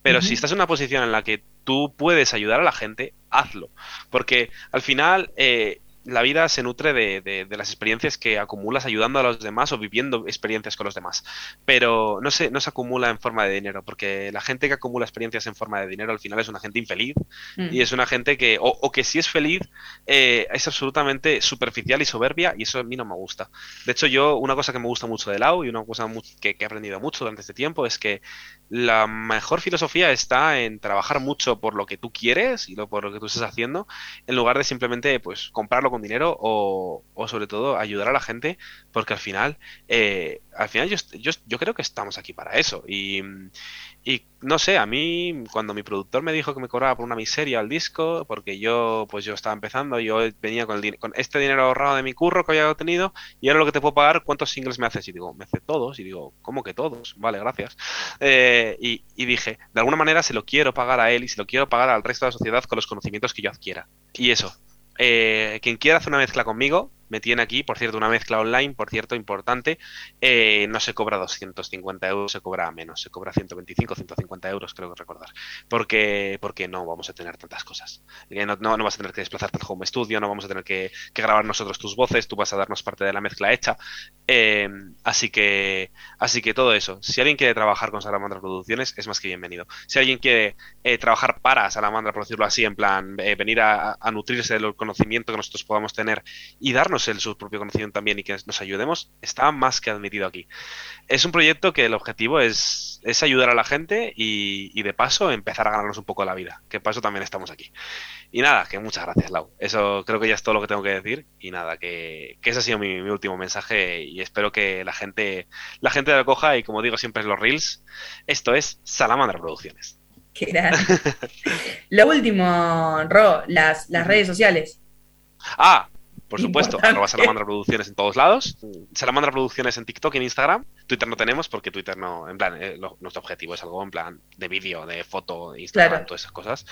pero si estás en una posición en la que tú puedes ayudar a la gente, hazlo, porque al final eh, la vida se nutre de, de- de las experiencias que acumulas ayudando a los demás o viviendo experiencias con los demás, pero no se, no se acumula en forma de dinero, porque la gente que acumula experiencias en forma de dinero al final es una gente infeliz Mm. y es una gente que, o, o que si es feliz, eh, es absolutamente superficial y soberbia, y eso a mí no me gusta. De hecho, yo, una cosa que me gusta mucho de Lau y una cosa que, que he aprendido mucho durante este tiempo es que la mejor filosofía está en trabajar mucho por lo que tú quieres y lo, por lo que tú estás haciendo, en lugar de simplemente pues comprarlo con dinero o, sobre todo ayudar a la gente, porque al final, eh, al final yo, yo, yo creo que estamos aquí para eso. Y, no sé, a mí cuando mi productor me dijo que me cobraba por una miseria al disco, porque yo pues yo estaba empezando, yo venía con, el con este dinero ahorrado de mi curro que había obtenido y ahora lo que te puedo pagar, ¿cuántos singles me haces? Y digo, me hace todos. Y digo, ¿cómo que todos? Vale, gracias. Eh, y dije, de alguna manera se lo quiero pagar a él y se lo quiero pagar al resto de la sociedad con los conocimientos que yo adquiera. Y eso, eh, quien quiera hacer una mezcla conmigo, me tiene aquí, por cierto, una mezcla online, por cierto, importante, eh, no se cobra 250 euros, se cobra menos, se cobra 125, 150 euros, creo que recordar, porque, porque no vamos a tener tantas cosas. Eh, No, vas a tener que desplazarte al home studio, no vamos a tener que, que grabar nosotros tus voces, tú vas a darnos parte de la mezcla hecha, eh, así que, así que todo eso. Si alguien quiere trabajar con Salamandra Producciones, es más que bienvenido. Si alguien quiere eh, trabajar para Salamandra, por decirlo así, en plan, eh, venir a, a nutrirse del conocimiento que nosotros podamos tener y darnos el su propio conocimiento también y que nos ayudemos, está más que admitido aquí. Es un proyecto que el objetivo es, es ayudar a la gente y, y de paso empezar a ganarnos un poco la vida, que paso también estamos aquí. Y nada, que muchas gracias, Lau. Eso creo que ya es todo lo que tengo que decir. Y nada, que, que ese ha sido mi, mi último mensaje y espero que la gente, la gente lo coja y como digo siempre en los reels, esto es Salamandra Producciones. Qué. Lo último, Ro, las, las redes sociales. Ah, por supuesto, Importante. arroba Salamandra Producciones en todos lados. Salamandra Producciones en TikTok y en Instagram. Twitter no tenemos porque Twitter no, en plan, eh, lo- nuestro objetivo es algo en plan de vídeo, de foto, de Instagram, Claro. todas esas cosas.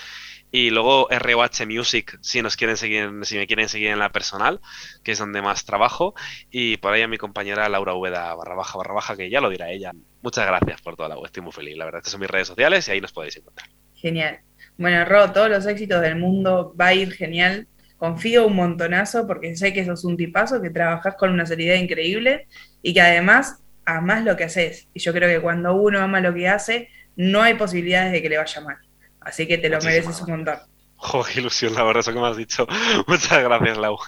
Y luego ROH Music, si nos quieren seguir, en- si me quieren seguir en la personal, que es donde más trabajo. Y por ahí a mi compañera Laura Ueda barra baja barra baja, que ya lo dirá ella. Muchas gracias por toda la web, estoy muy feliz. La verdad, estas son mis redes sociales y ahí nos podéis encontrar. Genial. Bueno, Ro, todos los éxitos del mundo va a ir genial. Confío un montonazo porque sé que sos un tipazo, que trabajás con una seriedad increíble y que además amás lo que haces. Y yo creo que cuando uno ama lo que hace, no hay posibilidades de que le vaya mal. Así que te lo mereces un montón. Jo, qué ilusión, la verdad, eso que me has dicho. Muchas gracias, Lau.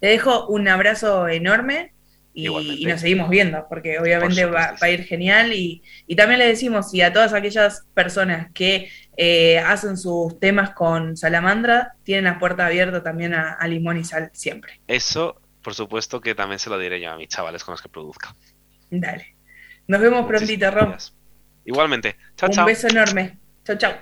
Te dejo un abrazo enorme y, nos seguimos viendo, porque obviamente Por va, va a ir genial. Y, y también le decimos, y a todas aquellas personas que eh, hacen sus temas con salamandra, tienen las puertas abiertas también a, a limón y sal siempre. Eso, por supuesto, que también se lo diré yo a mis chavales con los que produzca. Dale. Nos vemos prontito, Rom. Igualmente. Chao, Un chao. beso enorme. Chau, chau.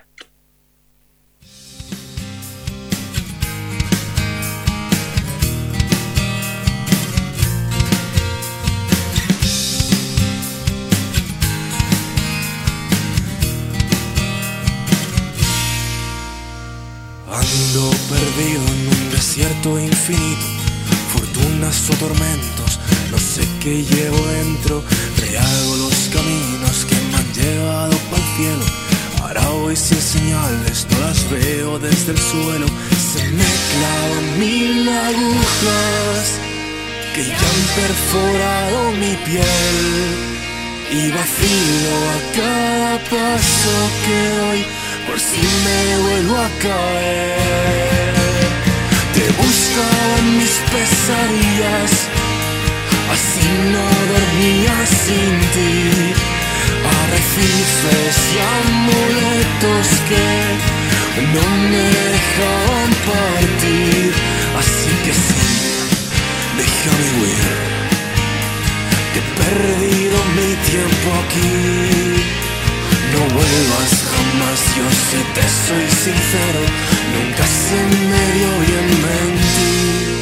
Infinito, fortunas o tormentos, no sé qué llevo dentro, rehago los caminos que me han llevado para el cielo. Ahora voy sin señales, no las veo desde el suelo, se me mil agujas que ya han perforado mi piel y vacío a cada paso que doy por si me vuelvo a caer. Te buscaba en mis pesadillas, así no dormía sin ti. Arrecifes y amuletos que no me dejaban partir, así que sí, déjame huir. que He perdido mi tiempo aquí. No vuelvas jamás, yo si te soy sincero, nunca se me dio bien mentir.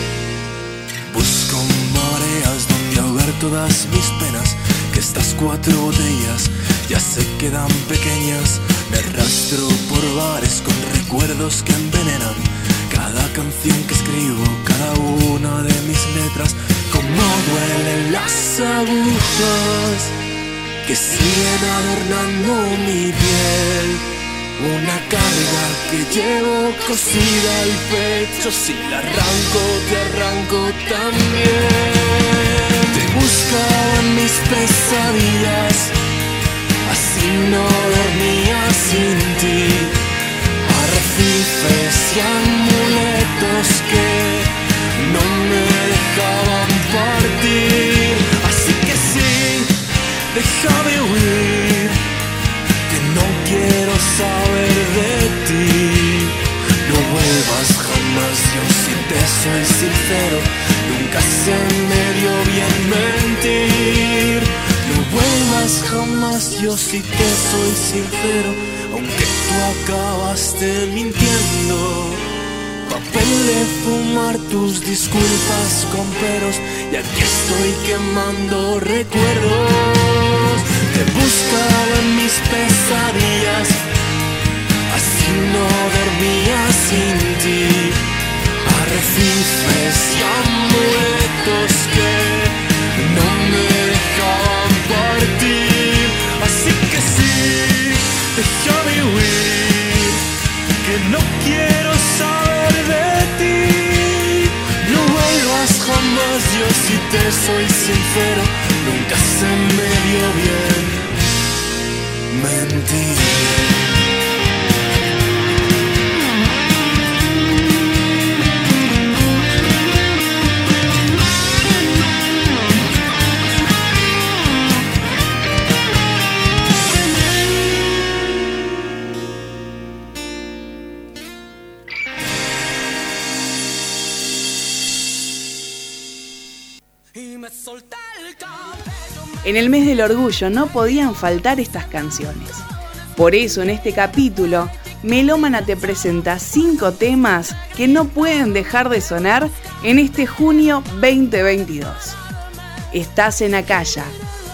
Busco mareas donde ahogar todas mis penas, que estas cuatro botellas ya se quedan pequeñas. Me arrastro por bares con recuerdos que envenenan cada canción que escribo, cada una de mis letras, como duelen las agujas que siguen adornando mi piel. Una carga que llevo cosida al pecho, si la arranco, te arranco también. Te buscaba en mis pesadillas, así no dormía sin ti. Arrecifes y amuletos que no me dejaban partir. Déjame huir, que no quiero saber de ti. No vuelvas jamás, yo si te soy sincero, nunca se me dio bien mentir. No vuelvas jamás, yo si te soy sincero, aunque tú acabaste mintiendo. Papel fumar tus disculpas con peros y aquí estoy quemando recuerdos. Te buscaba en mis pesadillas, así no dormía sin ti. Arrecifes y amuletos que no me dejaban partir. Así que sí, déjame huir, que no quiero saber ti. No vuelvas jamás, yo si te soy sincero, nunca se me dio bien mentir. En el mes del orgullo no podían faltar estas canciones. Por eso en este capítulo, Melómana te presenta cinco temas que no pueden dejar de sonar en este junio 2022. Estás en Acaya,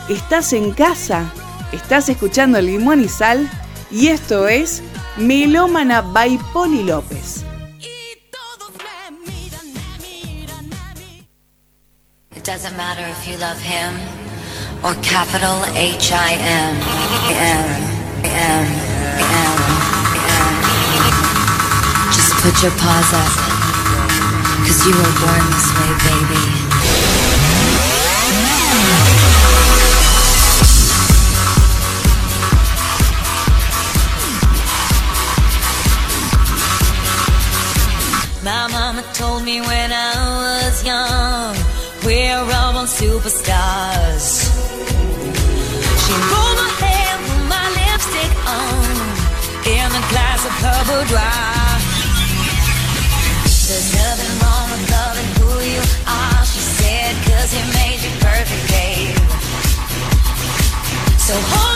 estás en casa, estás escuchando Limón y Sal y esto es Melómana by Poli López. It doesn't matter if you love him or capital H I M M M M M. Just put your paws up, cause you were born this way, baby. My mama told me when I was young, we're all superstars. There's nothing wrong with loving who you are, she said, cause he made you perfect, babe. So hold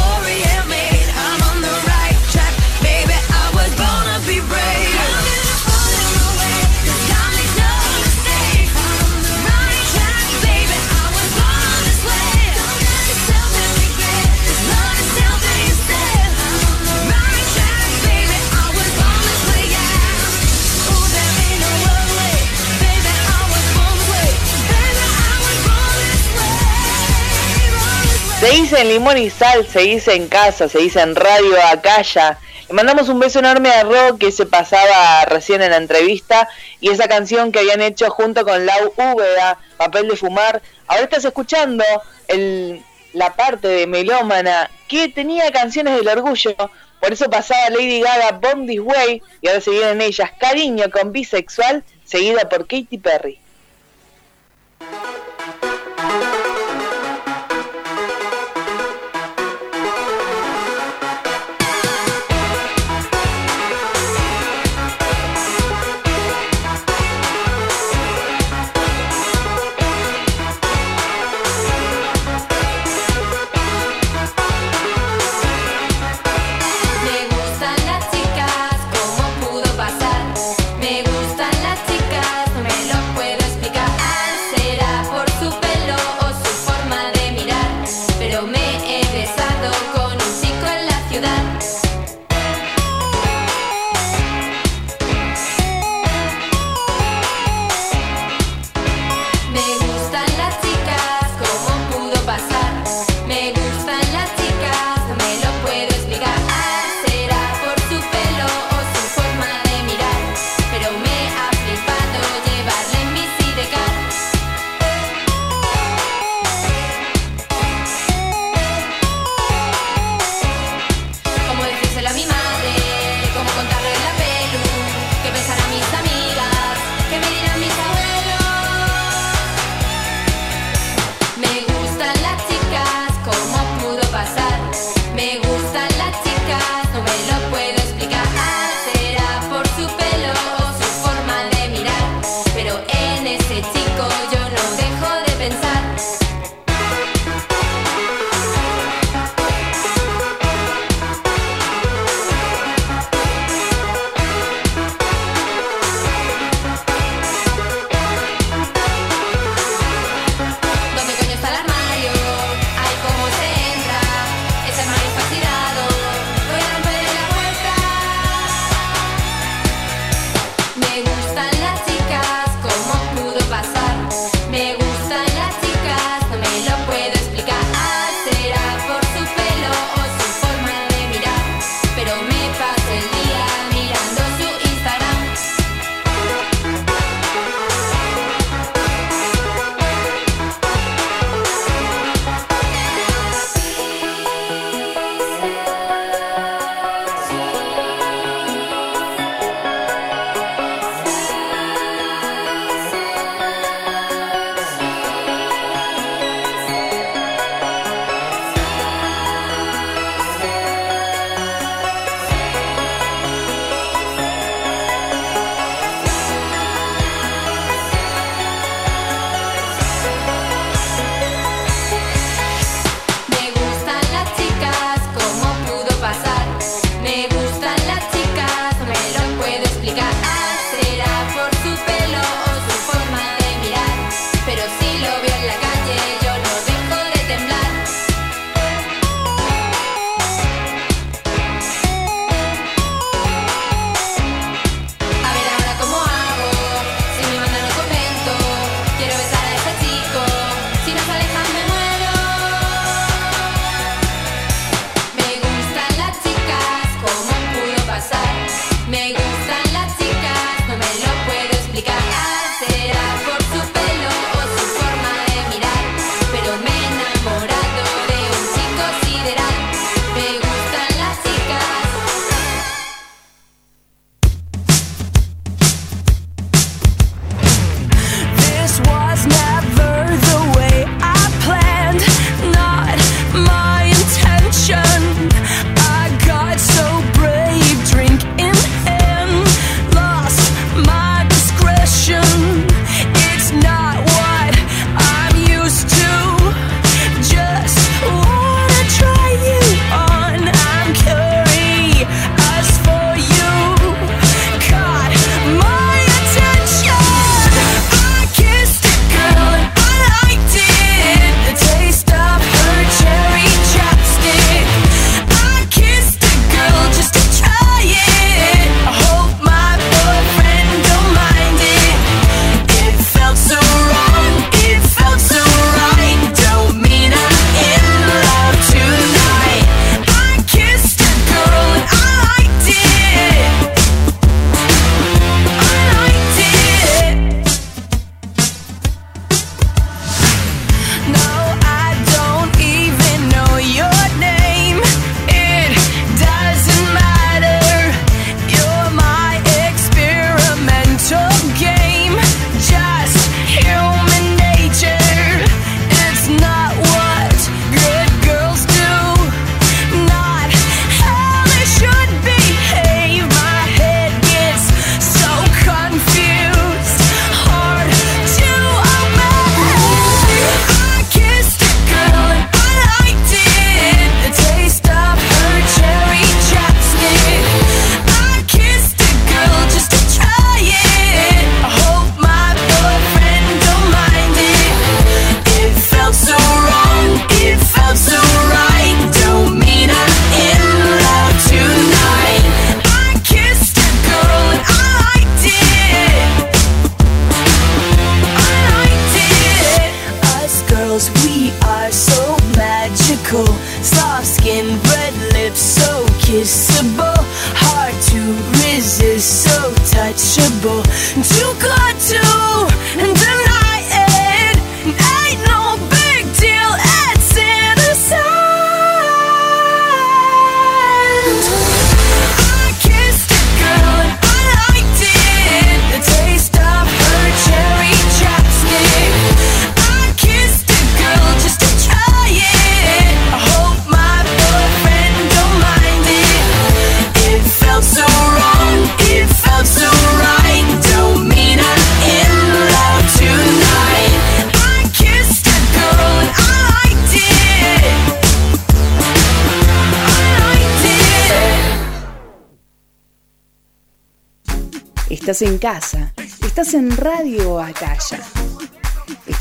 Se dice en Limón y Sal, se dice en casa, se dice en Radio Acaya. Le mandamos un beso enorme a Ro que se pasaba recién en la entrevista y esa canción que habían hecho junto con Lau Úbeda, Papel de Fumar. Ahora estás escuchando la parte de Melómana que tenía canciones del orgullo. Por eso pasaba Lady Gaga This Way y ahora se vienen ellas Cariño con Bisexual, seguida por Katy Perry.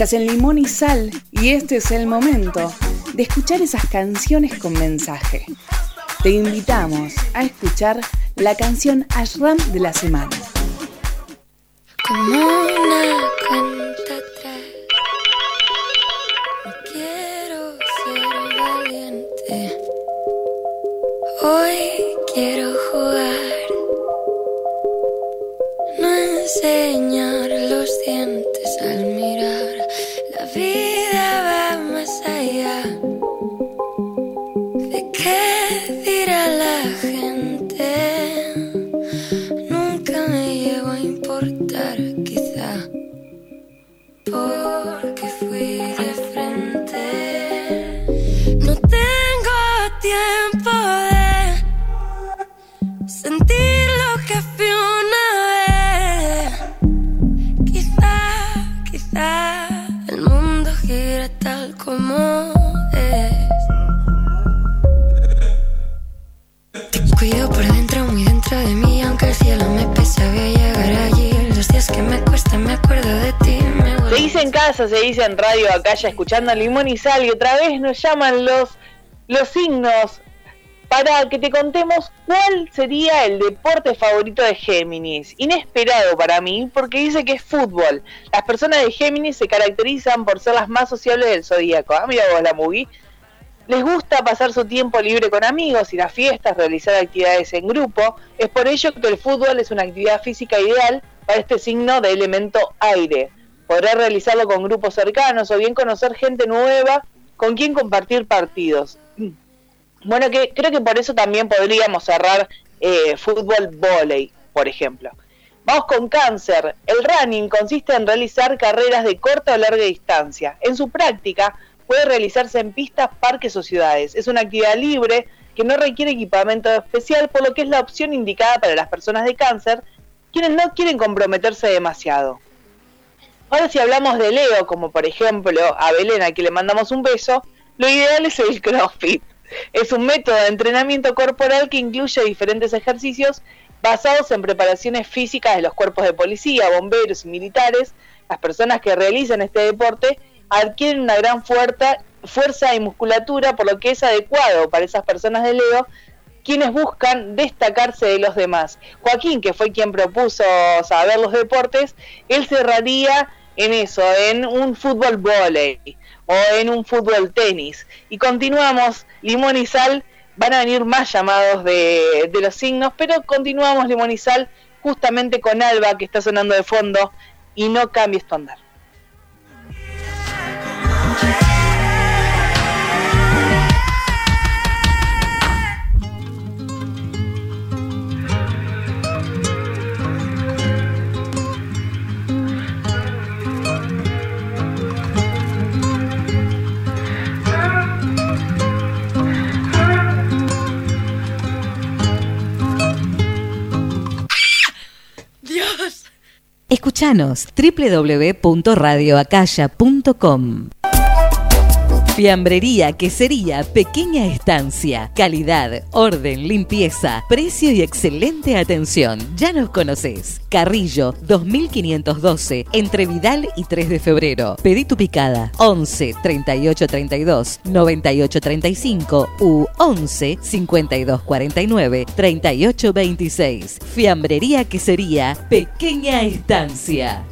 Estás en Limón y Sal y este es el momento de escuchar esas canciones con mensaje. Te invitamos a escuchar la canción Ashram de la semana. En radio acá ya escuchando Limón y Sal y otra vez nos llaman los, los signos para que te contemos cuál sería el deporte favorito de Géminis. Inesperado para mí porque dice que es fútbol. Las personas de Géminis se caracterizan por ser las más sociables del zodíaco. Ah, mira vos la movie. Les gusta pasar su tiempo libre con amigos, ir a fiestas, realizar actividades en grupo. Es por ello que el fútbol es una actividad física ideal para este signo de elemento aire. Podrá realizarlo con grupos cercanos o bien conocer gente nueva con quien compartir partidos. Bueno, que creo que por eso también podríamos cerrar eh, fútbol volei, por ejemplo. Vamos con cáncer. El running consiste en realizar carreras de corta o larga distancia. En su práctica puede realizarse en pistas, parques o ciudades. Es una actividad libre que no requiere equipamiento especial, por lo que es la opción indicada para las personas de cáncer, quienes no quieren comprometerse demasiado. Ahora si hablamos de Leo, como por ejemplo a Belén, a quien le mandamos un beso, lo ideal es el CrossFit. Es un método de entrenamiento corporal que incluye diferentes ejercicios basados en preparaciones físicas de los cuerpos de policía, bomberos y militares. Las personas que realizan este deporte adquieren una gran fuerza, fuerza y musculatura, por lo que es adecuado para esas personas de Leo quienes buscan destacarse de los demás. Joaquín, que fue quien propuso saber los deportes, él cerraría en eso, en un fútbol volei o en un fútbol tenis. Y continuamos, Limón y Sal, van a venir más llamados de, de los signos, pero continuamos Limón y Sal justamente con Alba, que está sonando de fondo, y no cambies tu andar. Escuchanos www.radioacaya.com. Fiambrería, quesería, pequeña estancia, calidad, orden, limpieza, precio y excelente atención. Ya nos conoces. Carrillo 2512, entre Vidal y 3 de febrero. Pedí tu picada 11 38 32 98 35 u 11 52 49 38 26. Fiambrería, quesería, pequeña estancia.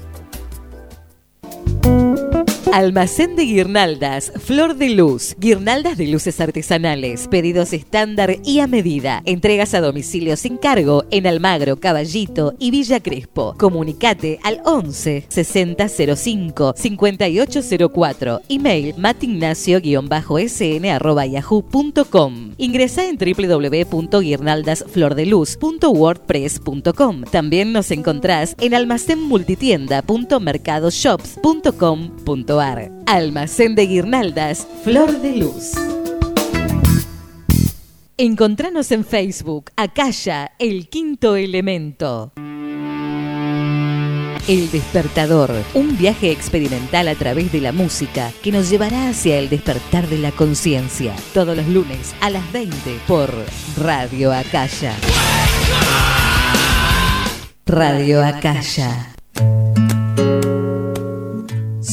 Almacén de guirnaldas, Flor de Luz, guirnaldas de luces artesanales, pedidos estándar y a medida, entregas a domicilio sin cargo en Almagro, Caballito y Villa Crespo. Comunicate al 11 6005 5804, email matignacio-sn arroba yahoo.com. Ingresa en www.guirnaldasflordeluz.wordpress.com. También nos encontrás en almacenmultitienda.mercadoshops.com.ar. Almacén de guirnaldas, Flor de Luz. Encontranos en Facebook, Acaya, el quinto elemento. El despertador, un viaje experimental a través de la música que nos llevará hacia el despertar de la conciencia. Todos los lunes a las 20 por Radio Acaya. Radio Acaya.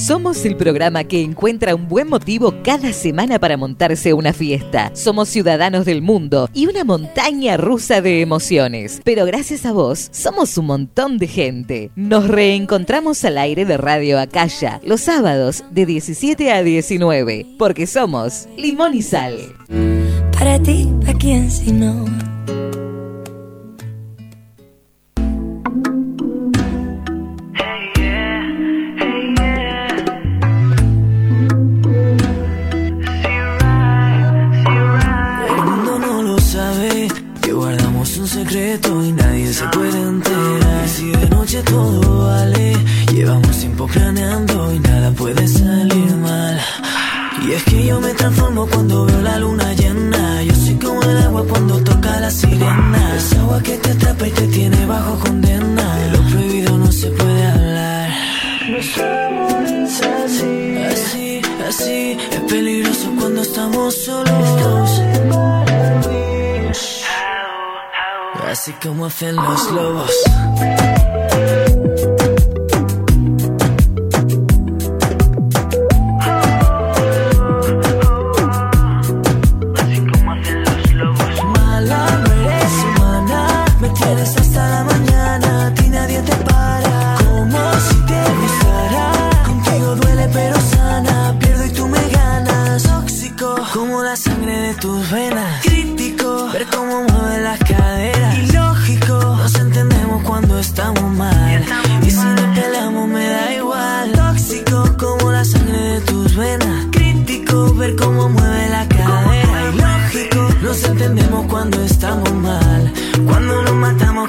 Somos el programa que encuentra un buen motivo cada semana para montarse una fiesta. Somos ciudadanos del mundo y una montaña rusa de emociones. Pero gracias a vos, somos un montón de gente. Nos reencontramos al aire de Radio Acaya los sábados de 17 a 19, porque somos Limón y Sal. Para ti, ¿a quién si no? Se puede enterar. Si de noche todo vale, llevamos tiempo planeando y nada puede salir mal. Y es que yo me transformo cuando veo la luna llena. Yo soy como el agua cuando toca la sirena. Es agua que te atrapa y te tiene bajo condena. De lo prohibido no se puede hablar. Nuestro amor es así, así, así. Es peligroso cuando estamos solos. Así como hacen los lobos.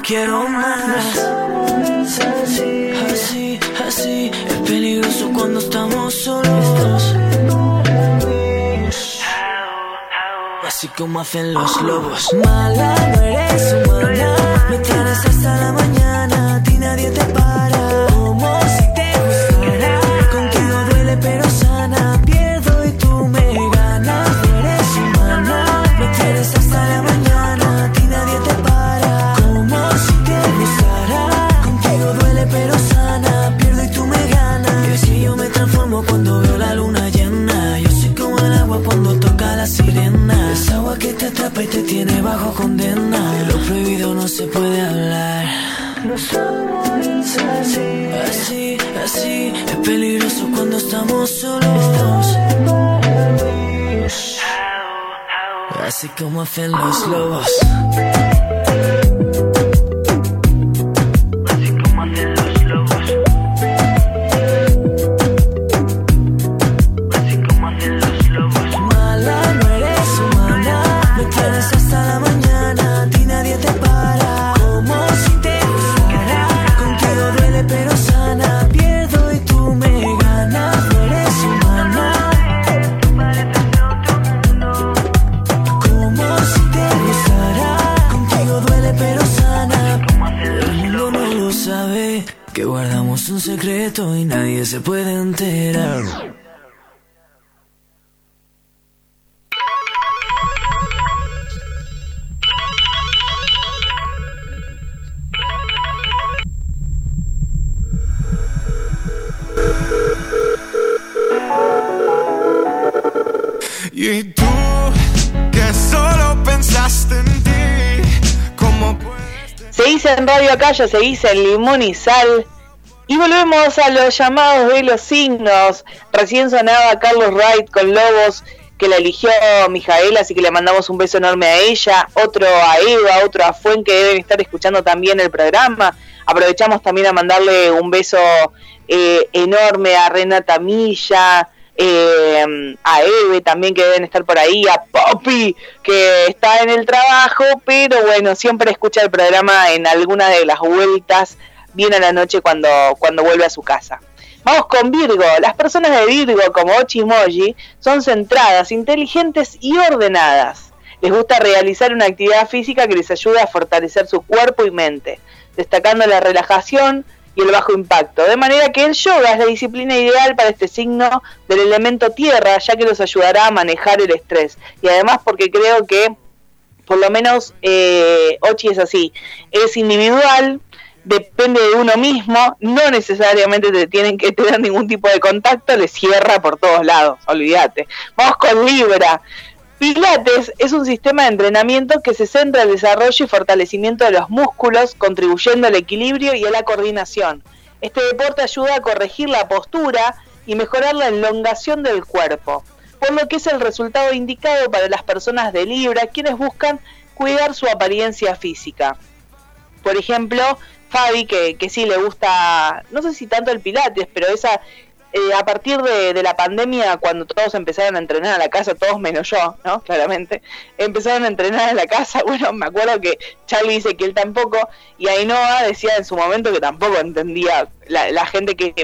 Quiero más. Así, así. Es peligroso cuando estamos solos. Así como hacen los lobos. Mala, no eres humana. Me tienes hasta la mañana. A ti nadie te para. Como hacen los lobos. Y tú, que solo pensaste en ti, como Seguís en Radio Acaya, seguís en Limón y Sal. Y volvemos a los llamados de los signos. Recién sonaba Carlos Wright con Lobos, que la eligió Mijaela, así que le mandamos un beso enorme a ella. Otro a Eva, otro a Fuen, que deben estar escuchando también el programa. Aprovechamos también a mandarle un beso eh, enorme a Renata Milla, eh, a Eve también que deben estar por ahí, a Poppy que está en el trabajo, pero bueno, siempre escucha el programa en alguna de las vueltas, bien a la noche cuando, cuando vuelve a su casa. Vamos con Virgo. Las personas de Virgo, como Ochimoji, son centradas, inteligentes y ordenadas. Les gusta realizar una actividad física que les ayude a fortalecer su cuerpo y mente, destacando la relajación, y el bajo impacto. De manera que el yoga es la disciplina ideal para este signo del elemento tierra, ya que los ayudará a manejar el estrés. Y además porque creo que, por lo menos, eh, Ochi es así, es individual, depende de uno mismo, no necesariamente te tienen que tener ningún tipo de contacto, le cierra por todos lados, olvídate. Vamos con Libra. Pilates es un sistema de entrenamiento que se centra en el desarrollo y fortalecimiento de los músculos, contribuyendo al equilibrio y a la coordinación. Este deporte ayuda a corregir la postura y mejorar la elongación del cuerpo, por lo que es el resultado indicado para las personas de Libra quienes buscan cuidar su apariencia física. Por ejemplo, Fabi, que, que sí le gusta, no sé si tanto el Pilates, pero esa, eh, a partir de, la pandemia, cuando todos empezaron a entrenar a la casa, todos menos yo, ¿no? Claramente, empezaron a entrenar en la casa. Bueno, me acuerdo que Charlie dice que él tampoco, y Ainhoa decía en su momento que tampoco entendía la, la gente que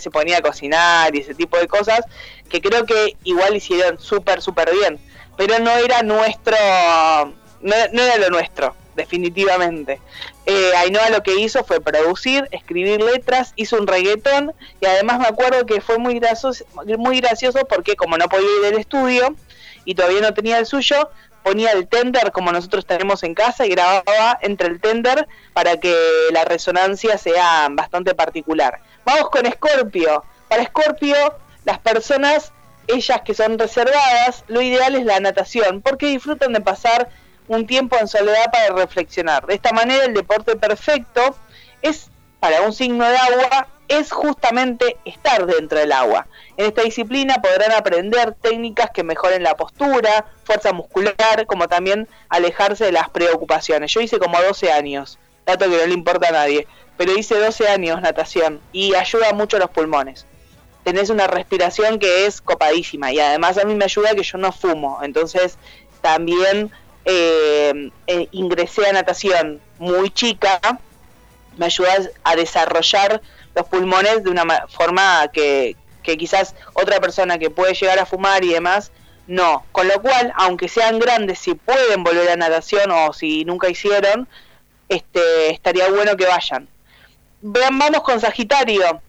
se ponía a cocinar y ese tipo de cosas, que creo que igual hicieron súper, súper bien, pero no era nuestro, no era lo nuestro, definitivamente. Eh, Ainhoa lo que hizo fue producir, escribir letras, hizo un reggaetón y además me acuerdo que fue muy gracioso, muy gracioso porque como no podía ir del estudio y todavía no tenía el suyo, ponía el tender como nosotros tenemos en casa y grababa entre el tender para que la resonancia sea bastante particular. Vamos con Scorpio. Para Scorpio, las personas, ellas que son reservadas, lo ideal es la natación porque disfrutan de pasar un tiempo en soledad para reflexionar. De esta manera el deporte perfecto es para un signo de agua es justamente estar dentro del agua. En esta disciplina podrán aprender técnicas que mejoren la postura, fuerza muscular, como también alejarse de las preocupaciones. Yo hice como 12 años, dato que no le importa a nadie, pero hice 12 años natación y ayuda mucho a los pulmones. Tenés una respiración que es copadísima y además a mí me ayuda que yo no fumo, entonces también eh, eh, ingresé a natación muy chica, me ayudó a desarrollar los pulmones de una ma- forma que, que quizás otra persona que puede llegar a fumar y demás, no. Con lo cual, aunque sean grandes, si pueden volver a natación o si nunca hicieron, este, estaría bueno que vayan. Vean, vamos con Sagitario.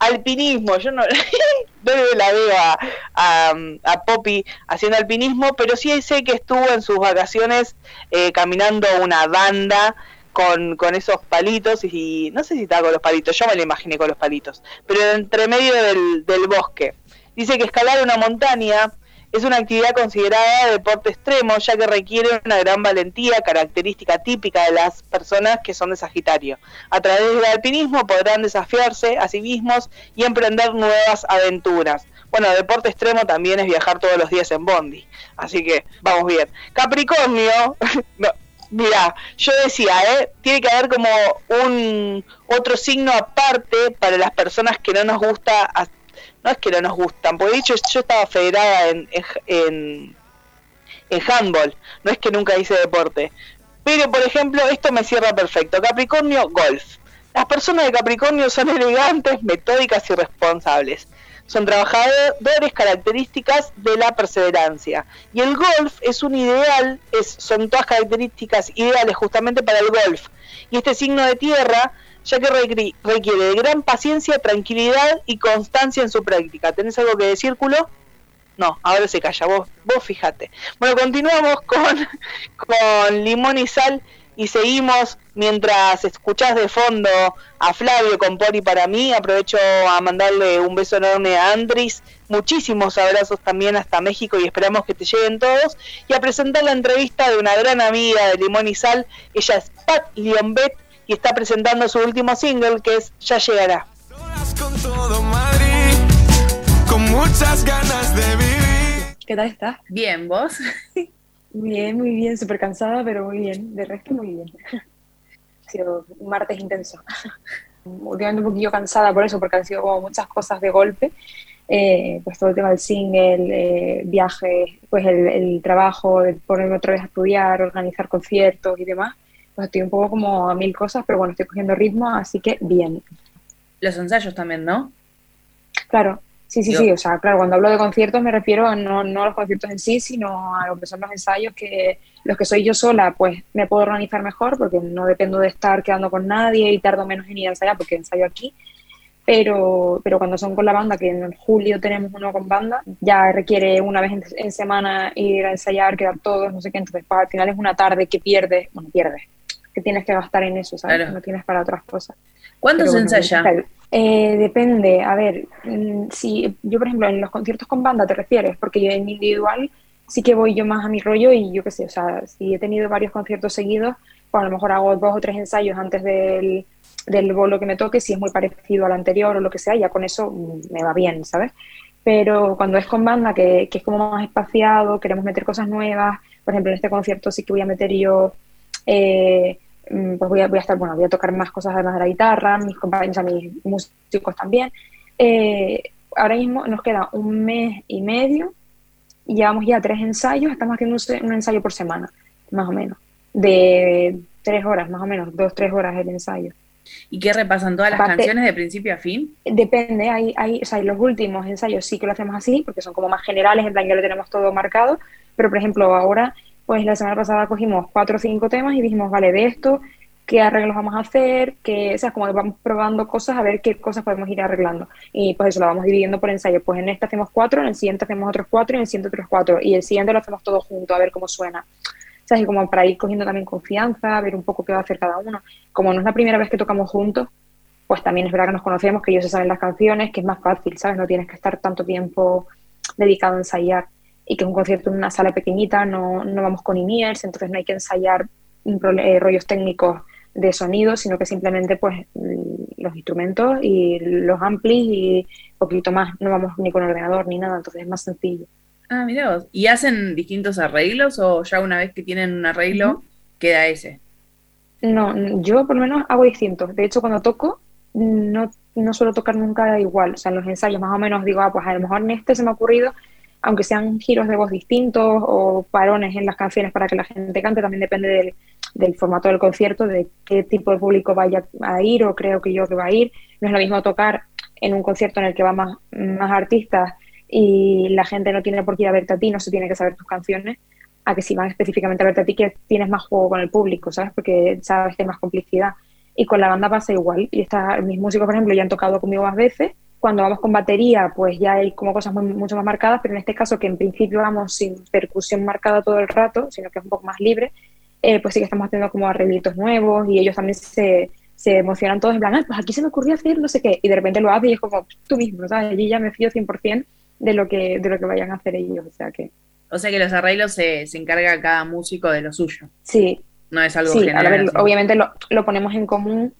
Alpinismo, yo no, no la veo a, a, Poppy haciendo alpinismo, pero sí sé que estuvo en sus vacaciones eh, caminando una banda con, con esos palitos y no sé si estaba con los palitos, yo me lo imaginé con los palitos, pero entre medio del, del bosque. Dice que escalar una montaña es una actividad considerada de deporte extremo, ya que requiere una gran valentía, característica típica de las personas que son de Sagitario. A través del alpinismo podrán desafiarse a sí mismos y emprender nuevas aventuras. Bueno, deporte extremo también es viajar todos los días en Bondi, así que vamos bien. Capricornio, no, mira, yo decía, ¿eh? tiene que haber como un otro signo aparte para las personas que no nos gusta no es que no nos gustan, porque de hecho yo estaba federada en, en, en, en handball, no es que nunca hice deporte. Pero, por ejemplo, esto me cierra perfecto. Capricornio, golf. Las personas de Capricornio son elegantes, metódicas y responsables. Son trabajadores características de la perseverancia. Y el golf es un ideal, es, son todas características ideales justamente para el golf. Y este signo de tierra ya que requi- requiere de gran paciencia, tranquilidad y constancia en su práctica. ¿Tenés algo que decir, culo? No, ahora se calla, vos, vos fíjate. Bueno, continuamos con, con limón y sal y seguimos mientras escuchás de fondo a Flavio con Pori para mí. Aprovecho a mandarle un beso enorme a Andris, muchísimos abrazos también hasta México y esperamos que te lleguen todos. Y a presentar la entrevista de una gran amiga de Limón y Sal, ella es Pat Liombet y está presentando su último single que es Ya llegará. con todo Madrid, con muchas ganas de vivir. ¿Qué tal estás? Bien, ¿vos? Bien, muy bien, súper cansada, pero muy bien. De resto, muy bien. Ha sido un martes intenso. Últimamente un poquillo cansada por eso, porque han sido como muchas cosas de golpe. Eh, pues todo el tema del single, eh, viajes, pues el, el trabajo, de ponerme otra vez a estudiar, organizar conciertos y demás. Pues estoy un poco como a mil cosas, pero bueno, estoy cogiendo ritmo, así que bien. Los ensayos también, ¿no? Claro, sí, sí, Yo- sí. O sea, claro, cuando hablo de conciertos me refiero a no, no a los conciertos en sí, sino a lo que son los ensayos que los que soy yo sola, pues me puedo organizar mejor porque no dependo de estar quedando con nadie y tardo menos en ir a ensayar porque ensayo aquí. Pero, pero cuando son con la banda, que en julio tenemos uno con banda, ya requiere una vez en, en semana ir a ensayar, quedar todos, no sé qué. Entonces, pues, al final es una tarde que pierdes, bueno, pierdes, que tienes que gastar en eso, ¿sabes? Claro. No tienes para otras cosas. ¿Cuánto Pero se bueno, ensaya? Eh, depende, a ver, si yo por ejemplo en los conciertos con banda te refieres, porque yo en individual sí que voy yo más a mi rollo y yo qué sé, o sea, si he tenido varios conciertos seguidos, pues a lo mejor hago dos o tres ensayos antes del, del bolo que me toque, si es muy parecido al anterior o lo que sea, ya con eso me va bien, ¿sabes? Pero cuando es con banda, que, que es como más espaciado, queremos meter cosas nuevas, por ejemplo en este concierto sí que voy a meter yo eh, mm, pues voy a, voy a estar, bueno, voy a tocar más cosas además de la guitarra, mis compañeros, o sea, mis músicos también. Eh, ahora mismo nos queda un mes y medio y llevamos ya tres ensayos, estamos haciendo un, un ensayo por semana, más o menos, de tres horas, más o menos, dos, tres horas el ensayo. ¿Y qué repasan todas las Aparte- canciones de principio a fin? Depende, hay, hay, o sea, los últimos ensayos sí que lo hacemos así, porque son como más generales, en plan ya lo tenemos todo marcado, pero por ejemplo ahora, pues la semana pasada cogimos cuatro o cinco temas y dijimos, vale, de esto, qué arreglos vamos a hacer, que, o sea, como vamos probando cosas a ver qué cosas podemos ir arreglando. Y pues eso lo vamos dividiendo por ensayo, pues en este hacemos cuatro, en el siguiente hacemos otros cuatro y en el siguiente otros cuatro, y el siguiente lo hacemos todo junto a ver cómo suena. O sea, y como para ir cogiendo también confianza, ver un poco qué va a hacer cada uno. Como no es la primera vez que tocamos juntos, pues también es verdad que nos conocemos, que ellos se saben las canciones, que es más fácil, ¿sabes? No tienes que estar tanto tiempo dedicado a ensayar y que es un concierto en una sala pequeñita, no, no vamos con INIERS, entonces no hay que ensayar eh, rollos técnicos de sonido, sino que simplemente pues mm, los instrumentos y los amplis y poquito más, no vamos ni con ordenador ni nada, entonces es más sencillo. Ah, mirá vos. ¿Y hacen distintos arreglos o ya una vez que tienen un arreglo queda ese? No, yo por lo menos hago distintos. De hecho, cuando toco, no, no suelo tocar nunca igual. O sea, en los ensayos más o menos digo, ah, pues a lo mejor en este se me ha ocurrido, aunque sean giros de voz distintos o parones en las canciones para que la gente cante, también depende del, formato del concierto, de qué tipo de público vaya a ir o creo que yo que va a ir. No es lo mismo tocar en un concierto en el que va más, más artistas y la gente no tiene por qué ir a verte a ti, no se tiene que saber tus canciones, a que si van específicamente a verte a ti, que tienes más juego con el público, ¿sabes? Porque sabes que hay más complicidad. Y con la banda pasa igual. Y está, mis músicos, por ejemplo, ya han tocado conmigo más veces. Cuando vamos con batería, pues ya hay como cosas muy- mucho más marcadas, pero en este caso, que en principio vamos sin percusión marcada todo el rato, sino que es un poco más libre, eh, pues sí que estamos haciendo como arreglitos nuevos y ellos también se, se emocionan todos en plan, ah, pues aquí se me ocurrió hacer no sé qué, y de repente lo haces y es como tú mismo, ¿sabes? Allí ya me fío 100% de lo que, de lo que vayan a hacer ellos, o sea que O sea que los arreglos se, se encarga cada músico de lo suyo. sí, No es algo sí, general. a ver, obviamente lo, lo ponemos en común,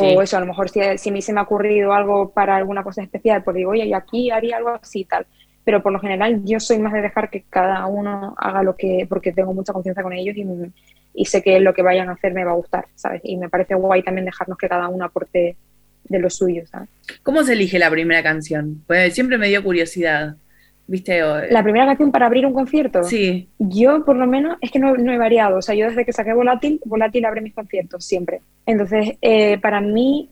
o eso, a lo mejor si, si a mí se me ha ocurrido algo para alguna cosa especial, pues digo, oye, aquí haría algo así y tal. Pero por lo general yo soy más de dejar que cada uno haga lo que, porque tengo mucha confianza con ellos y, y sé que lo que vayan a hacer me va a gustar, ¿sabes? Y me parece guay también dejarnos que cada uno aporte de lo suyo, ¿sabes? ¿Cómo se elige la primera canción? Pues siempre me dio curiosidad. ¿Viste? O- La primera canción para abrir un concierto. Sí. Yo, por lo menos, es que no, no he variado. O sea, yo desde que saqué Volátil, Volátil abre mis conciertos siempre. Entonces, eh, para mí,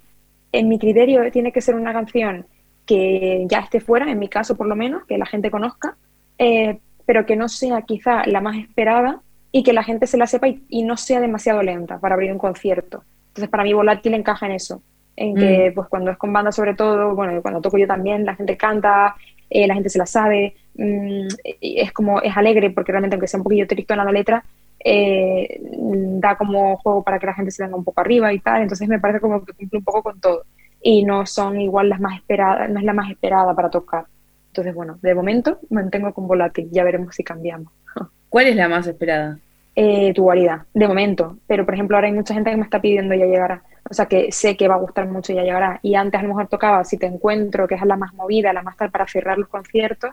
en mi criterio, tiene que ser una canción que ya esté fuera, en mi caso por lo menos, que la gente conozca, eh, pero que no sea quizá la más esperada y que la gente se la sepa y, y no sea demasiado lenta para abrir un concierto. Entonces, para mí, Volátil encaja en eso. En que, Mm. pues, cuando es con banda, sobre todo, bueno, cuando toco yo también, la gente canta, eh, la gente se la sabe, mm, y es como, es alegre, porque realmente, aunque sea un poquillo tristona la letra, eh, da como juego para que la gente se venga un poco arriba y tal. Entonces, me parece como que cumple un poco con todo. Y no son igual las más esperadas, no es la más esperada para tocar. Entonces, bueno, de momento mantengo con Volátil, ya veremos si cambiamos. ¿Cuál es la más esperada? Eh, tu guarida, de momento. Pero, por ejemplo, ahora hay mucha gente que me está pidiendo ya llegará. O sea, que sé que va a gustar mucho y ya llegará. Y antes a lo mejor tocaba Si te encuentro, que es la más movida, la más tal para cerrar los conciertos.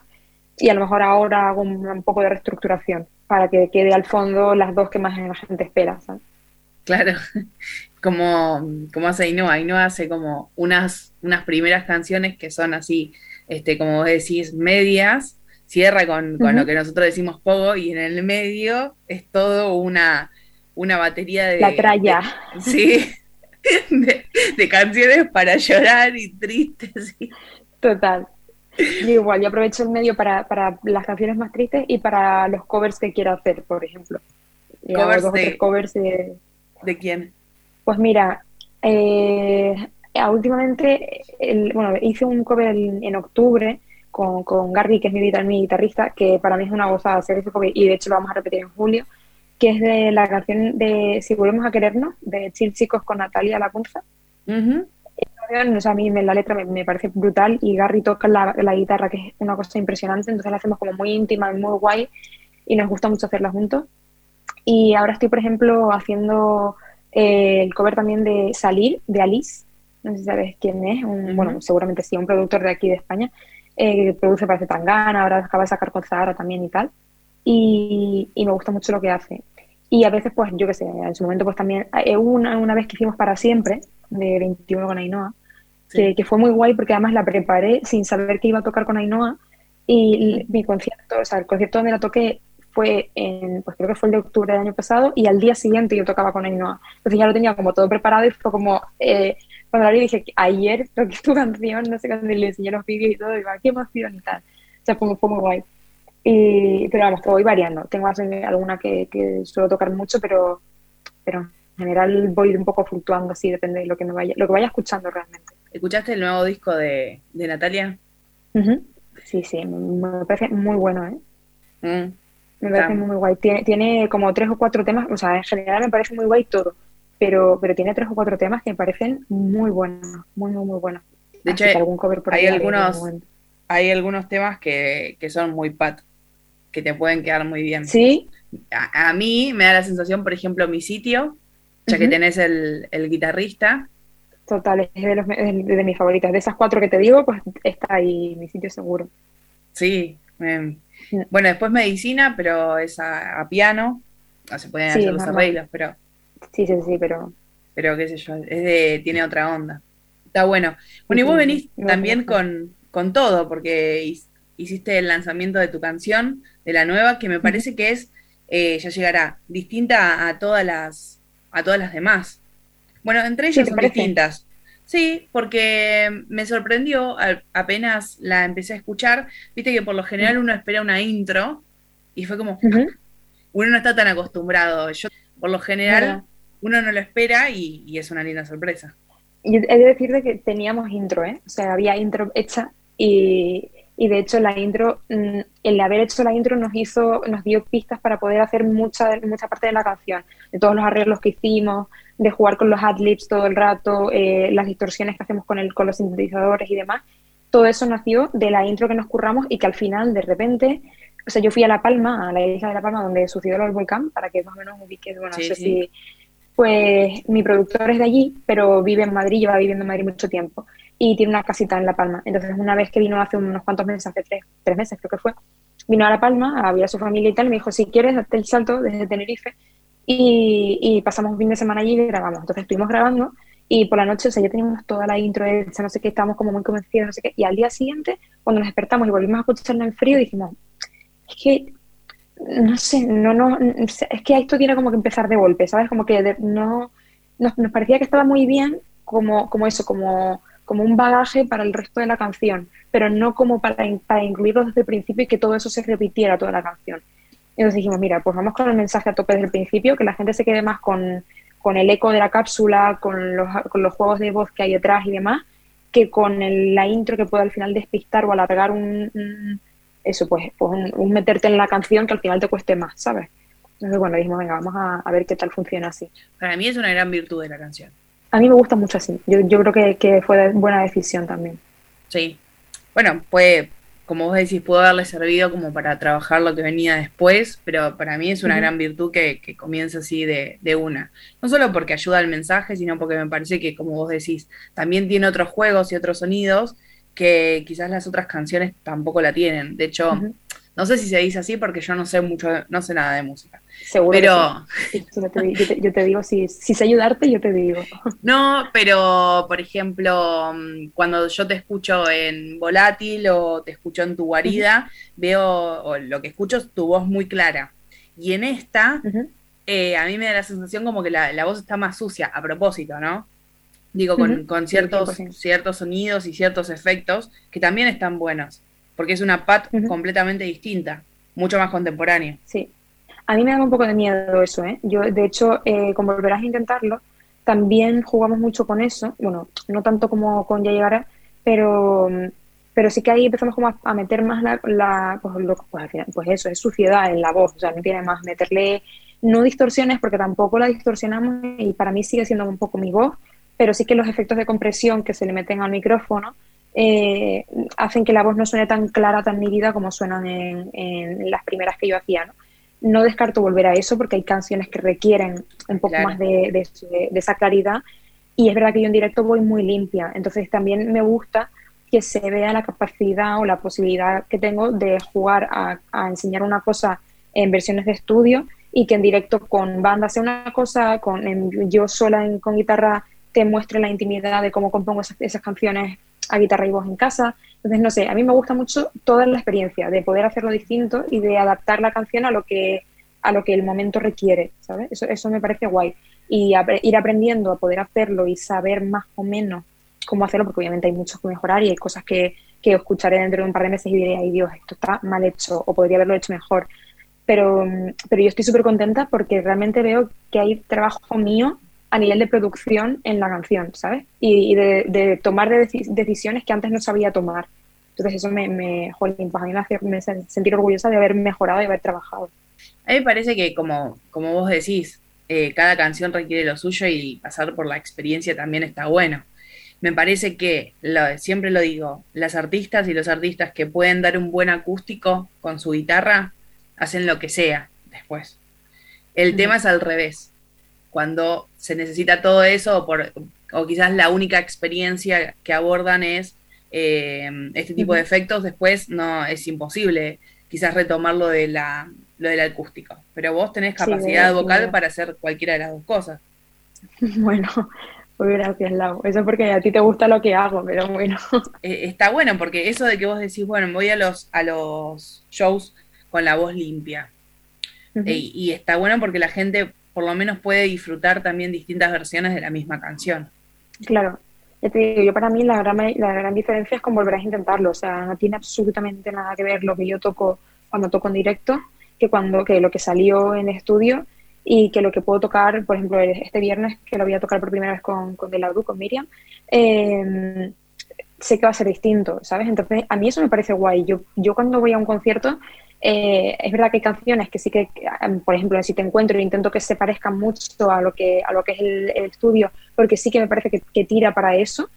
Y a lo mejor ahora hago un, un poco de reestructuración para que quede al fondo las dos que más la gente espera, ¿sabes? Claro, como, como hace Ainhoa. Ainhoa hace como unas, unas primeras canciones que son así, este, como vos decís, medias, cierra con, con lo que nosotros decimos pogo y en el medio es todo una, una batería de... La tralla. de- sí, de, de canciones para llorar y tristes. Total. Yo igual, yo aprovecho el medio para, para las canciones más tristes y para los covers que quiero hacer, por ejemplo. Y Covers de- covers de, ¿De quién? Pues mira, eh, últimamente, el- bueno, hice un cover en, en octubre con, con Garry, que es mi, mi guitarrista, que para mí es una gozada hacer ese cover y de hecho lo vamos a repetir en julio, que es de la canción de Si volvemos a querernos, de Chill Chicos con Natalia Lacunza. Ujú. O sea, a mí me- la letra me, me parece brutal y Gary toca la, la guitarra, que es una cosa impresionante, entonces la hacemos como muy íntima y muy guay y nos gusta mucho hacerla juntos. Y ahora estoy, por ejemplo, haciendo eh, el cover también de Salir, de Alice, no sé si sabes quién es, un, bueno, seguramente sí, un productor de aquí de España, eh, que produce para Tangana, ahora acaba de sacar con Zahara también y tal, y, y me gusta mucho lo que hace. Y a veces, pues, yo qué sé, en su momento, pues también, eh, hubo una, una vez que hicimos para siempre, de 21 con Ainhoa, que, que fue muy guay porque además la preparé sin saber que iba a tocar con Ainhoa y mi concierto, o sea, el concierto donde la toqué fue en, pues creo que fue el de octubre del año pasado y al día siguiente yo tocaba con Ainhoa. Entonces ya lo tenía como todo preparado y fue como, eh, cuando la vi dije, ayer toqué tu canción, no sé cuándo le enseñé los vídeos y todo, y "Ah, qué emoción y tal. O sea, fue, fue muy guay. Y, pero vamos, que voy variando. Tengo alguna que, que suelo tocar mucho, pero, pero en general voy un poco fluctuando así, depende de lo que me vaya, lo que vaya escuchando realmente. ¿Escuchaste el nuevo disco de, de Natalia? Sí, sí, me, parece muy bueno, ¿eh? Mm. Me parece muy guay. Tiene, tiene como tres o cuatro temas, o sea, en general me parece muy guay todo, pero, pero tiene tres o cuatro temas que me parecen muy buenos, muy, muy, muy buenos. De Así hecho, que algún cover por hay algunos, hay algunos temas que, que son muy pat, que te pueden quedar muy bien. Sí, A, a mí me da la sensación, por ejemplo, mi sitio, ya que tenés el, el guitarrista, total, es de, los, de, de mis favoritas. De esas cuatro que te digo, pues está ahí mi sitio seguro. sí. eh, bueno, después medicina, pero es a, a piano, no se pueden Sí, hacer los arreglos, pero, Sí, sí, sí, pero pero qué sé yo, es de, tiene otra onda. Está bueno. Bueno, y vos venís también con, con todo, porque hiciste el lanzamiento de tu canción, de la nueva, que me parece que es, eh, ya llegará, distinta a todas las, a todas las demás. Bueno, entre ellas ¿te son parece? distintas. Sí, porque me sorprendió al- apenas la empecé a escuchar, viste que por lo general uno espera una intro y fue como, Ujú. uno no está tan acostumbrado. Yo, por lo general, uno no lo espera y, y es una linda sorpresa. Y he de decirte que teníamos intro, ¿eh? O sea, había intro hecha y, y de hecho la intro, mm, el haber hecho la intro nos hizo, nos dio pistas para poder hacer mucha, mucha parte de la canción, de todos los arreglos que hicimos, de jugar con los adlibs todo el rato, eh, las distorsiones que hacemos con, el, con los sintetizadores y demás. Todo eso nació de la intro que nos curramos y que al final, de repente, o sea, yo fui a La Palma, a la isla de La Palma, donde sucedió del volcán, para que más o menos ubiques, bueno, Sí, no sé sí. si pues mi productor es de allí, pero vive en Madrid, lleva viviendo en Madrid mucho tiempo y tiene una casita en La Palma. Entonces, una vez que vino hace unos cuantos meses, hace tres, tres meses creo que fue, vino a La Palma a ver a su familia y tal, y me dijo, si quieres, date el salto desde Tenerife y, pasamos un fin de semana allí y grabamos. Entonces, estuvimos grabando y por la noche, o sea, ya teníamos toda la intro hecha, no sé qué, estábamos como muy convencidos, no sé qué, y al día siguiente, cuando nos despertamos y volvimos a escucharla en frío, dijimos, es que no sé, no, no, es que esto tiene como que empezar de golpe, ¿sabes? Como que de- no, nos, nos parecía que estaba muy bien como, como eso, como, como un bagaje para el resto de la canción, pero no como para, in- para incluirlo desde el principio y que todo eso se repitiera toda la canción. Entonces dijimos, mira, pues vamos con el mensaje a tope desde el principio, que la gente se quede más con, con el eco de la cápsula, con los, con los juegos de voz que hay detrás y demás, que con el- la intro que pueda al final despistar o alargar un, un- eso, pues, pues un, un meterte en la canción que al final te cueste más, ¿sabes? Entonces, bueno, dijimos, venga, vamos a, a ver qué tal funciona así. Para mí es una gran virtud de la canción. A mí me gusta mucho así. Yo, yo creo que, que fue buena decisión también. Sí. Bueno, puede, como vos decís, pudo haberle servido como para trabajar lo que venía después, pero para mí es una gran virtud que, que comience así de, de una. No solo porque ayuda al mensaje, sino porque me parece que, como vos decís, también tiene otros juegos y otros sonidos que quizás las otras canciones tampoco la tienen. De hecho. No sé si se dice así porque yo no sé mucho, no sé nada de música. Seguro. Pero, sí. Yo, te, di- yo te- yo te digo, si, si sé ayudarte, yo te digo. No, pero por ejemplo, mm, cuando yo te escucho en volátil o te escucho en tu guarida, veo, o lo que escucho es tu voz muy clara. Y en esta, eh, a mí me da la sensación como que la, la voz está más sucia, a propósito, ¿no? Digo, con, con ciertos, 100%. ciertos sonidos y ciertos efectos que también están buenos, porque es una pat completamente distinta, mucho más contemporánea. Sí. A mí me da un poco de miedo eso, ¿eh? Yo, de hecho, eh, con Volverás a intentarlo, también jugamos mucho con eso. Bueno, no tanto como con Ya llegará, pero pero sí que ahí empezamos como a, a meter más la, la- pues, lo- pues, al final, pues eso, es suciedad en la voz, o sea, no tiene más meterle, no distorsiones, porque tampoco la distorsionamos y para mí sigue siendo un poco mi voz, pero sí que los efectos de compresión que se le meten al micrófono eh, hacen que la voz no suene tan clara, tan nítida como suenan en, en las primeras que yo hacía, ¿no? No descarto volver a eso porque hay canciones que requieren un poco Claro. más de, de- de esa claridad y es verdad que yo en directo voy muy limpia, entonces también me gusta que se vea la capacidad o la posibilidad que tengo de jugar a, a enseñar una cosa en versiones de estudio y que en directo con banda sea una cosa, con en- yo sola en- con guitarra te muestre la intimidad de cómo compongo esas, esas canciones a guitarra y voz en casa. Entonces, no sé, a mí me gusta mucho toda la experiencia de poder hacerlo distinto y de adaptar la canción a lo que, a lo que el momento requiere, ¿sabes? Eso, eso me parece guay. Y ir aprendiendo a poder hacerlo y saber más o menos cómo hacerlo, porque obviamente hay mucho que mejorar y hay cosas que, que escucharé dentro de un par de meses y diré, ay Dios, esto está mal hecho o podría haberlo hecho mejor. Pero, pero yo estoy súper contenta porque realmente veo que hay trabajo mío a nivel de producción en la canción, ¿sabes? Y, y de, de tomar de deci- decisiones que antes no sabía tomar. Entonces eso me, me, jolín, pues a mí me hace me sentir orgullosa de haber mejorado y haber trabajado. A mí me parece que, como, como vos decís, eh, cada canción requiere lo suyo y pasar por la experiencia también está bueno. Me parece que, lo- siempre lo digo, las artistas y los artistas que pueden dar un buen acústico con su guitarra hacen lo que sea después. El tema es al revés. Cuando se necesita todo eso, o, por, o quizás la única experiencia que abordan es eh, este tipo de efectos, después no es imposible quizás retomar lo, de la, lo del acústico. Pero vos tenés capacidad vocal para hacer cualquiera de las dos cosas. Bueno, pues gracias, Lau. Eso es porque a ti te gusta lo que hago, pero bueno. Eh, está bueno, porque eso de que vos decís, bueno, voy a los, a los shows con la voz limpia. Eh, y está bueno porque la gente por lo menos puede disfrutar también distintas versiones de la misma canción. Claro, ya te digo, yo para mí la gran, la gran diferencia es con volver a intentarlo, o sea, no tiene absolutamente nada que ver lo que yo toco cuando toco en directo que cuando que lo que salió en estudio y que lo que puedo tocar, por ejemplo, este viernes que lo voy a tocar por primera vez con, con De La Rue, con Miriam, eh, sé que va a ser distinto, ¿sabes? Entonces, a mí eso me parece guay. Yo, yo cuando voy a un concierto, eh, es verdad que hay canciones que sí que, eh, por ejemplo, en Si Te Encuentro, intento que se parezcan mucho a lo que, a lo que es el, el estudio, porque sí que me parece que, que tira para eso.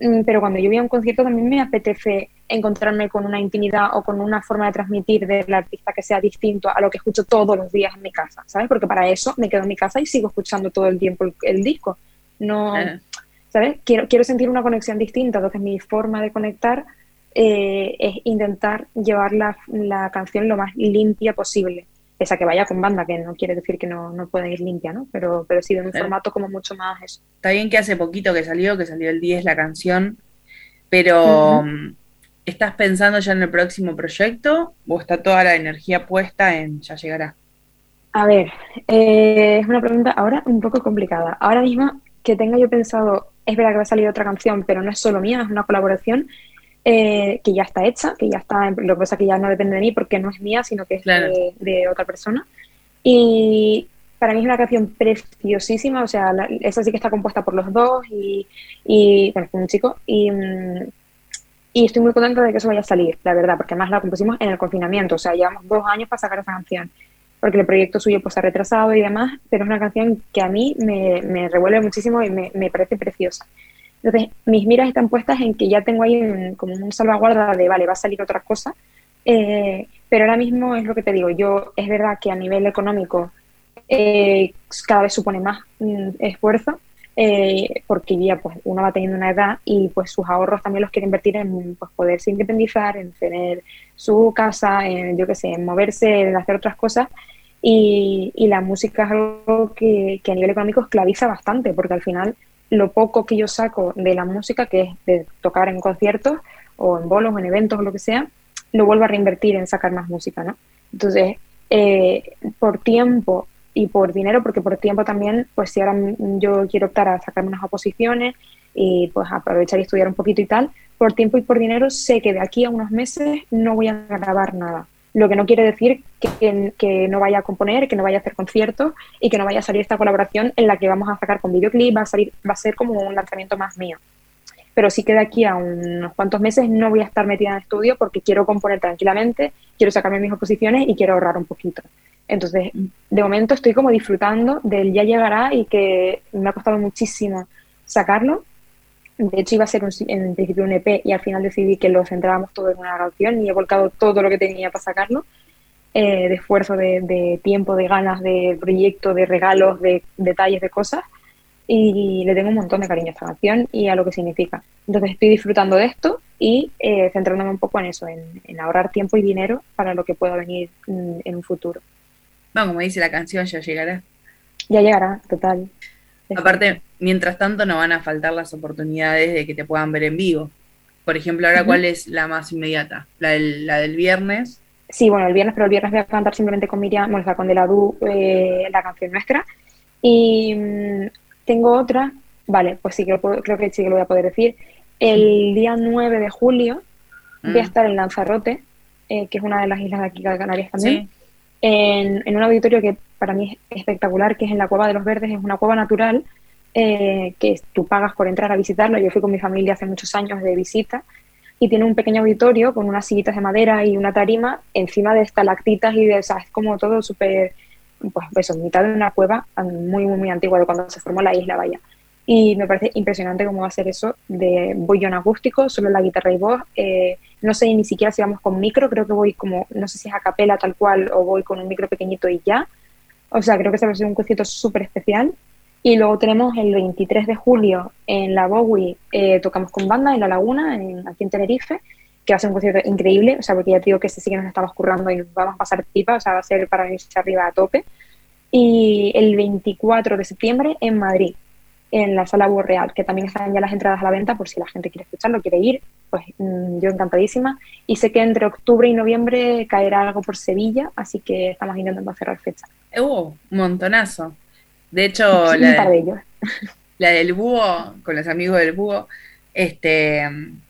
Mm, Pero cuando yo voy a un concierto también me apetece encontrarme con una intimidad o con una forma de transmitir del artista que sea distinto a lo que escucho todos los días en mi casa, ¿sabes? Porque para eso me quedo en mi casa y sigo escuchando todo el tiempo el, el disco. No, ¿sabes? Quiero, quiero sentir una conexión distinta, entonces mi forma de conectar eh, es intentar llevar la, la canción lo más limpia posible. Esa que vaya con banda, que no quiere decir que no, no pueda ir limpia, ¿no? Pero, pero sí de un Claro. formato como mucho más eso. Está bien que hace poquito que salió, que salió el 10 la canción, pero mm, ¿estás pensando ya en el próximo proyecto o está toda la energía puesta en ya llegará? A ver, eh, es una pregunta ahora un poco complicada. Ahora mismo que tenga yo pensado, es verdad que va a salir otra canción, pero no es solo mía, es una colaboración eh, que ya está hecha, que ya está, lo que pasa es que ya no depende de mí porque no es mía, sino que es Claro. de, de otra persona. Y para mí es una canción preciosísima, o sea, la- esa sí que está compuesta por los dos y, y bueno, con un chico. Y, mm, y estoy muy contenta de que eso vaya a salir, la verdad, porque además la compusimos en el confinamiento, o sea, llevamos dos años para sacar esa canción, porque el proyecto suyo pues se ha retrasado y demás, pero es una canción que a mí me, me revuelve muchísimo y me, me parece preciosa. Entonces, mis miras están puestas en que ya tengo ahí un- como un salvaguarda de, vale, va a salir otra cosa, eh, pero ahora mismo es lo que te digo, yo es verdad que a nivel económico eh, cada vez supone más mm, esfuerzo, eh, porque ya pues uno va teniendo una edad y pues sus ahorros también los quiere invertir en pues, poderse independizar, en tener su casa, en yo qué sé, en moverse, en hacer otras cosas. Y, y la música es algo que, que a nivel económico esclaviza bastante, porque al final lo poco que yo saco de la música, que es de tocar en conciertos o en bolos o en eventos o lo que sea, lo vuelvo a reinvertir en sacar más música, ¿no? Entonces, eh, por tiempo y por dinero, porque por tiempo también, pues si ahora yo quiero optar a sacarme unas oposiciones y pues aprovechar y estudiar un poquito y tal, por tiempo y por dinero sé que de aquí a unos meses no voy a grabar nada. Lo que no quiere decir que, que- no vaya a componer, que no vaya a hacer conciertos y que no vaya a salir esta colaboración en la que vamos a sacar con videoclip, va a salir, va a ser como un lanzamiento más mío. pero sí que de aquí a unos cuantos meses no voy a estar metida en estudio porque quiero componer tranquilamente, quiero sacarme mis oposiciones y quiero ahorrar un poquito. Entonces, de momento estoy como disfrutando del ya llegará y que me ha costado muchísimo sacarlo. De hecho, iba a ser un- en principio un EP y al final decidí que lo centrábamos todo en una canción y he volcado todo lo que tenía para sacarlo, eh, de esfuerzo, de, de tiempo, de ganas, de proyecto, de regalos, de detalles, de cosas. Y le tengo un montón de cariño a esta canción y a lo que significa. Entonces estoy disfrutando de esto y eh, centrándome un poco en eso, en, en ahorrar tiempo y dinero para lo que pueda venir mm, en un futuro. No, como dice la canción, ya llegará. Ya llegará, total. Aparte, mientras tanto no van a faltar las oportunidades de que te puedan ver en vivo. Por ejemplo, ahora. ¿cuál es la más inmediata? La del, la del viernes. Sí, bueno, el viernes, pero el viernes voy a cantar simplemente con Miriam, bueno, o sea, con De la Du, eh, la canción nuestra. Y mm, tengo otra, vale, pues sí que lo puedo- creo que sí que lo voy a poder decir. El día 9 de julio voy a Mm. estar en Lanzarote, eh, que es una de las islas de aquí de Canarias también, Sí. En, en un auditorio que para mí es espectacular, que es en la Cueva de los Verdes, es una cueva natural eh, que tú pagas por entrar a visitarlo. Yo fui con mi familia hace muchos años de visita y tiene un pequeño auditorio con unas sillitas de madera y una tarima encima de estalactitas y de, o sea, es como todo súper, pues eso, en mitad de una cueva muy, muy, muy antigua de cuando se formó la isla, vaya. Y me parece impresionante cómo va a ser eso de en acústico, solo la guitarra y voz. eh, no sé ni siquiera si vamos con micro, creo que voy como, no sé si es a capela tal cual o voy con un micro pequeñito y ya. O sea, creo que se va a ser un concierto súper especial. Y luego tenemos el 23 de julio en la Bowie, eh, tocamos con banda en La Laguna, en- aquí en Tenerife, que va a ser un concierto increíble, o sea, porque ya te digo que ese sí que nos estamos currando y nos vamos a pasar pipa, o sea, va a ser para irse arriba a tope. Y el 24 de septiembre en Madrid, en la Sala Búho Real, que también están ya las entradas a la venta por si la gente quiere escucharlo, quiere ir, pues mm, yo encantadísima. Y sé que entre octubre y noviembre caerá algo por Sevilla, así que estamos intentando cerrar fecha. Un montonazo. De hecho, la, de del búho, con los amigos del búho, este,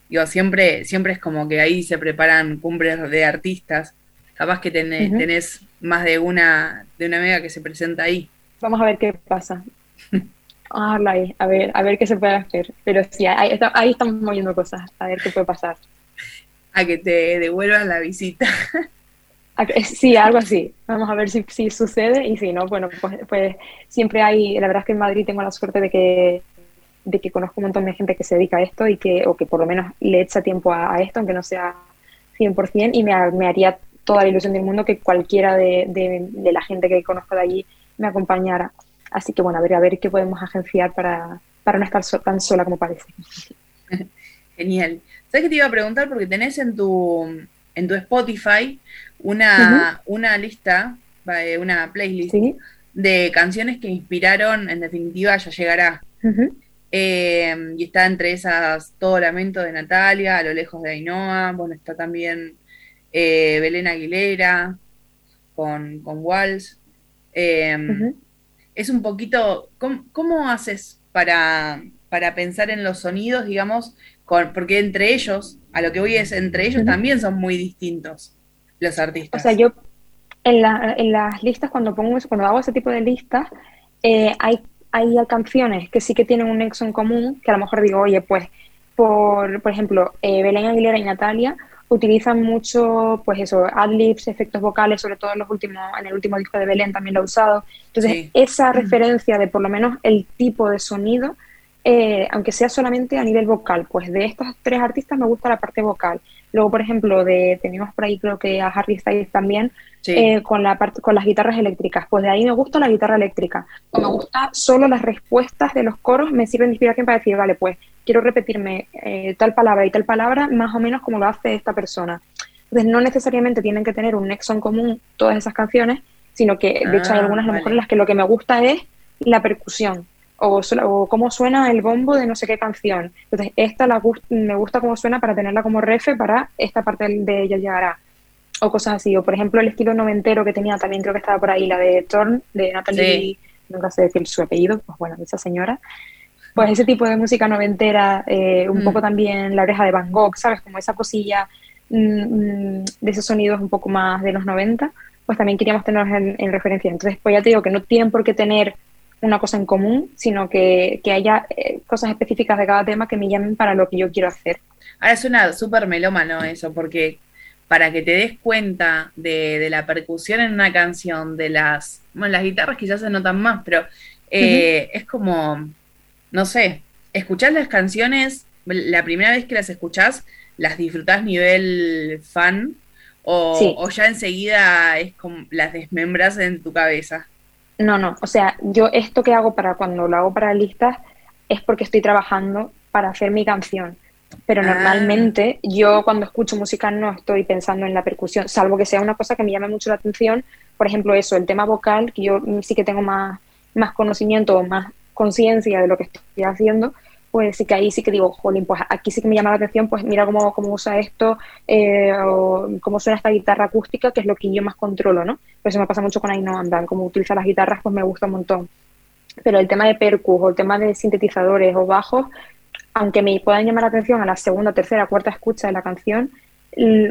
digo, siempre, siempre es como que ahí se preparan cumbres de artistas. Capaz que tenés, tenés más de una, de una amiga que se presenta ahí. Vamos a ver qué pasa. Vamos a dejarlo ahí, a ver, a ver qué se puede hacer. Pero sí, ahí, está- ahí estamos moviendo cosas, a ver qué puede pasar. A que te devuelvan la visita. Que- Sí, algo así. Vamos a ver si, si sucede y si no, bueno, pues, pues siempre hay, la verdad es que en Madrid tengo la suerte de que, de que conozco un montón de gente que se dedica a esto y que, o que por lo menos le echa tiempo a, a esto, aunque no sea 100%, y me, me haría toda la ilusión del mundo que cualquiera de, de- de la gente que conozco de allí me acompañara. Así que bueno, a ver, a ver qué podemos agenciar para, para no estar so- tan sola como parece. Genial. ¿Sabes qué te iba a preguntar? Porque tenés en tu, en tu Spotify una, una lista, eh, una playlist de canciones que inspiraron, en definitiva, Ya Llegará. Eh, y está entre esas Todo Lamento de Natalia, A lo lejos de Ainhoa, bueno, está también eh, Belén Aguilera con, con Walls. Eh, Ujú. Es un poquito, ¿cómo, cómo haces para, para pensar en los sonidos, digamos? Con, porque entre ellos, a lo que voy es, entre ellos también son muy distintos los O artistas. sea, yo en, la- en las listas, cuando pongo eso, cuando hago ese tipo de listas, eh, hay, hay canciones que sí que tienen un nexo en común, que a lo mejor digo, oye, pues, por, por ejemplo, eh, Belén Aguilera y Natalia utilizan mucho, pues eso, adlibs, efectos vocales, sobre todo en los últimos, en el último disco de Belén también lo ha usado. Entonces, Sí. esa referencia de por lo menos el tipo de sonido, eh, aunque sea solamente a nivel vocal, pues de estas tres artistas me gusta la parte vocal. Luego, por ejemplo, de tenemos por ahí creo que a Harry Styles también, Sí. eh, con la parte, con las guitarras eléctricas. Pues de ahí me gusta la guitarra eléctrica. O me gusta solo las respuestas de los coros, me sirven de inspiración para decir, vale, pues quiero repetirme eh, tal palabra y tal palabra más o menos como lo hace esta persona. Entonces no necesariamente tienen que tener un nexo en común todas esas canciones, sino que de hecho hay Ah, algunas a lo mejor en las que lo que me gusta es la percusión o, o cómo suena el bombo de no sé qué canción. Entonces esta la me gusta cómo suena para tenerla como refe para esta parte de ella llegará o cosas así. O por ejemplo el estilo noventero que tenía también creo que estaba por ahí, la de Torn, de Natalie, Sí. nunca sé decir su apellido, pues bueno, de esa señora. Pues ese tipo de música noventera, eh, un Mm. poco también la oreja de Van Gogh, ¿sabes? Como esa cosilla mm, mm, de esos sonidos un poco más de los 90, pues también queríamos tenerlos en, en referencia. Entonces, pues ya te digo que no tienen por qué tener una cosa en común, sino que, que haya eh, cosas específicas de cada tema que me llamen para lo que yo quiero hacer. Ahora suena súper melómano eso, porque para que te des cuenta de, de la percusión en una canción, de las, bueno, las guitarras quizás se notan más, pero eh, es como, no sé, escuchás las canciones, la primera vez que las escuchás, las disfrutás nivel fan, o, Sí. o ya enseguida es como las desmembras en tu cabeza. No, no, o sea, yo esto que hago para cuando lo hago para listas es porque estoy trabajando para hacer mi canción. Pero Ah. normalmente yo cuando escucho música no estoy pensando en la percusión, salvo que sea una cosa que me llame mucho la atención. Por ejemplo, eso, el tema vocal, que yo sí que tengo más, más conocimiento o más conciencia de lo que estoy haciendo, pues sí que ahí sí que digo, jolín, pues aquí sí que me llama la atención, pues mira cómo, cómo usa esto, eh, o cómo suena esta guitarra acústica, que es lo que yo más controlo, ¿no? Pues eso me pasa mucho con Ainhoa Andan, como utiliza las guitarras, pues me gusta un montón. Pero el tema de percus o el tema de sintetizadores o bajos, aunque me puedan llamar la atención a la segunda, tercera, cuarta escucha de la canción,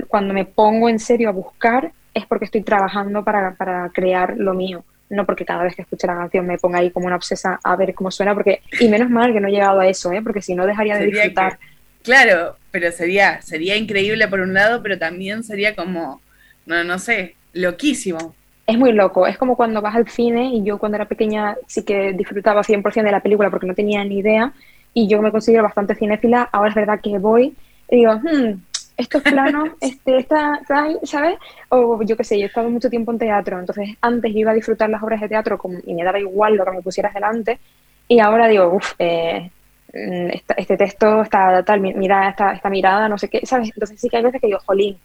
cuando me pongo en serio a buscar es porque estoy trabajando para, para crear lo mío, no porque cada vez que escuche la canción me ponga ahí como una obsesa a ver cómo suena, porque y menos mal que no he llegado a eso, ¿eh? porque si no dejaría de disfrutar. que- claro, pero sería, sería increíble por un lado, pero también sería como, no, no sé, loquísimo. Es muy loco, es como cuando vas al cine y yo cuando era pequeña sí que disfrutaba 100% de la película porque no tenía ni idea y yo me considero bastante cinéfila, ahora es verdad que voy y digo, hmm, estos planos, este, esta, ¿sabes? O yo qué sé, yo he estado mucho tiempo en teatro, entonces antes iba a disfrutar las obras de teatro como- y me daba igual lo que me pusieras delante y ahora digo, uff, eh, mm, este texto, está tal, mi- mira esta, esta mirada, no sé qué, ¿sabes? Entonces sí que hay veces que digo, jolín,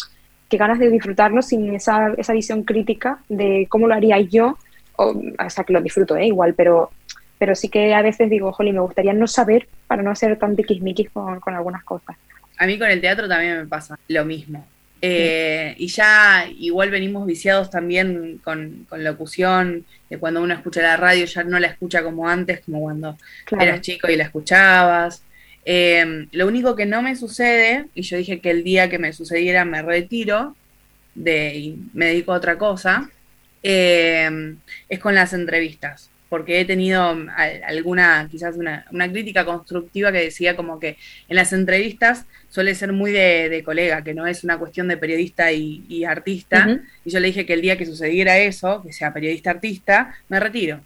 qué ganas de disfrutarlo sin esa, esa visión crítica de cómo lo haría yo, o, o sea, que lo disfruto, ¿eh? igual, pero, pero sí que a veces digo, jolín, me gustaría no saber para no ser tan tiquismiquis con, con algunas cosas. A mí con el teatro también me pasa lo mismo. Eh, y ya igual venimos viciados también con, con locución, de cuando uno escucha la radio ya no la escucha como antes, como cuando Claro. eras chico y la escuchabas. Eh, lo único que no me sucede, y yo dije que el día que me sucediera me retiro de, y me dedico a otra cosa, eh, es con las entrevistas, porque he tenido al- alguna, quizás una, una crítica constructiva que decía como que en las entrevistas suele ser muy de, de colega, que no es una cuestión de periodista y, y artista, y yo le dije que el día que sucediera eso, que sea periodista-artista, me retiro.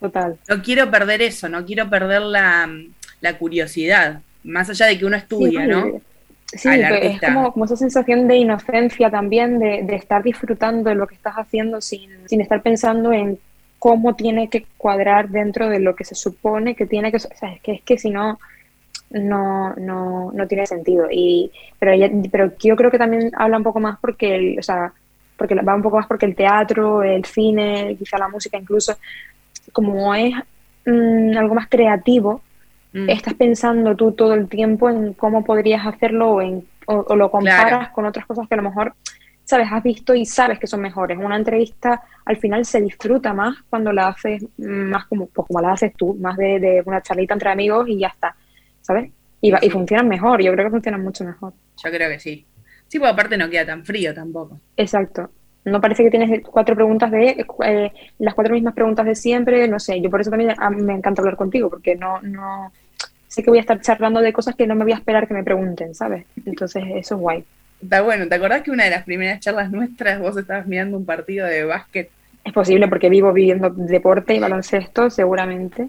Total. No quiero perder eso, no quiero perder la, la curiosidad, más allá de que uno estudia, Sí, ¿no? Sí, es como, como esa sensación de inocencia también, de, de estar disfrutando de lo que estás haciendo sin, sin estar pensando en cómo tiene que cuadrar dentro de lo que se supone que tiene que... O sea, es que, es que si no, no, no, no tiene sentido. Y, pero, ya- pero yo creo que también habla un poco más porque, el, o sea, porque va un poco más porque el teatro, el cine, quizá la música incluso, como es mm, algo más creativo, Mm. estás pensando tú todo el tiempo en cómo podrías hacerlo o, en, o, o lo comparas Claro. con otras cosas que a lo mejor, sabes, has visto y sabes que son mejores. Una entrevista al final se disfruta más cuando la haces más como, pues como la haces tú, más de, de una charlita entre amigos y ya está, ¿sabes? Y, va- y funcionan mejor, yo creo que funcionan mucho mejor. Yo creo que sí. Sí, porque aparte no queda tan frío tampoco. Exacto. No parece que tienes cuatro preguntas de eh, las cuatro mismas preguntas de siempre, no sé. Yo por eso también a mí me encanta hablar contigo, porque no, no sé que voy a estar charlando de cosas que no me voy a esperar que me pregunten, ¿sabes? Entonces eso es guay. Está bueno, ¿te acordás que una de las primeras charlas nuestras vos estabas mirando un partido de básquet? Es posible porque vivo viviendo deporte y baloncesto, seguramente.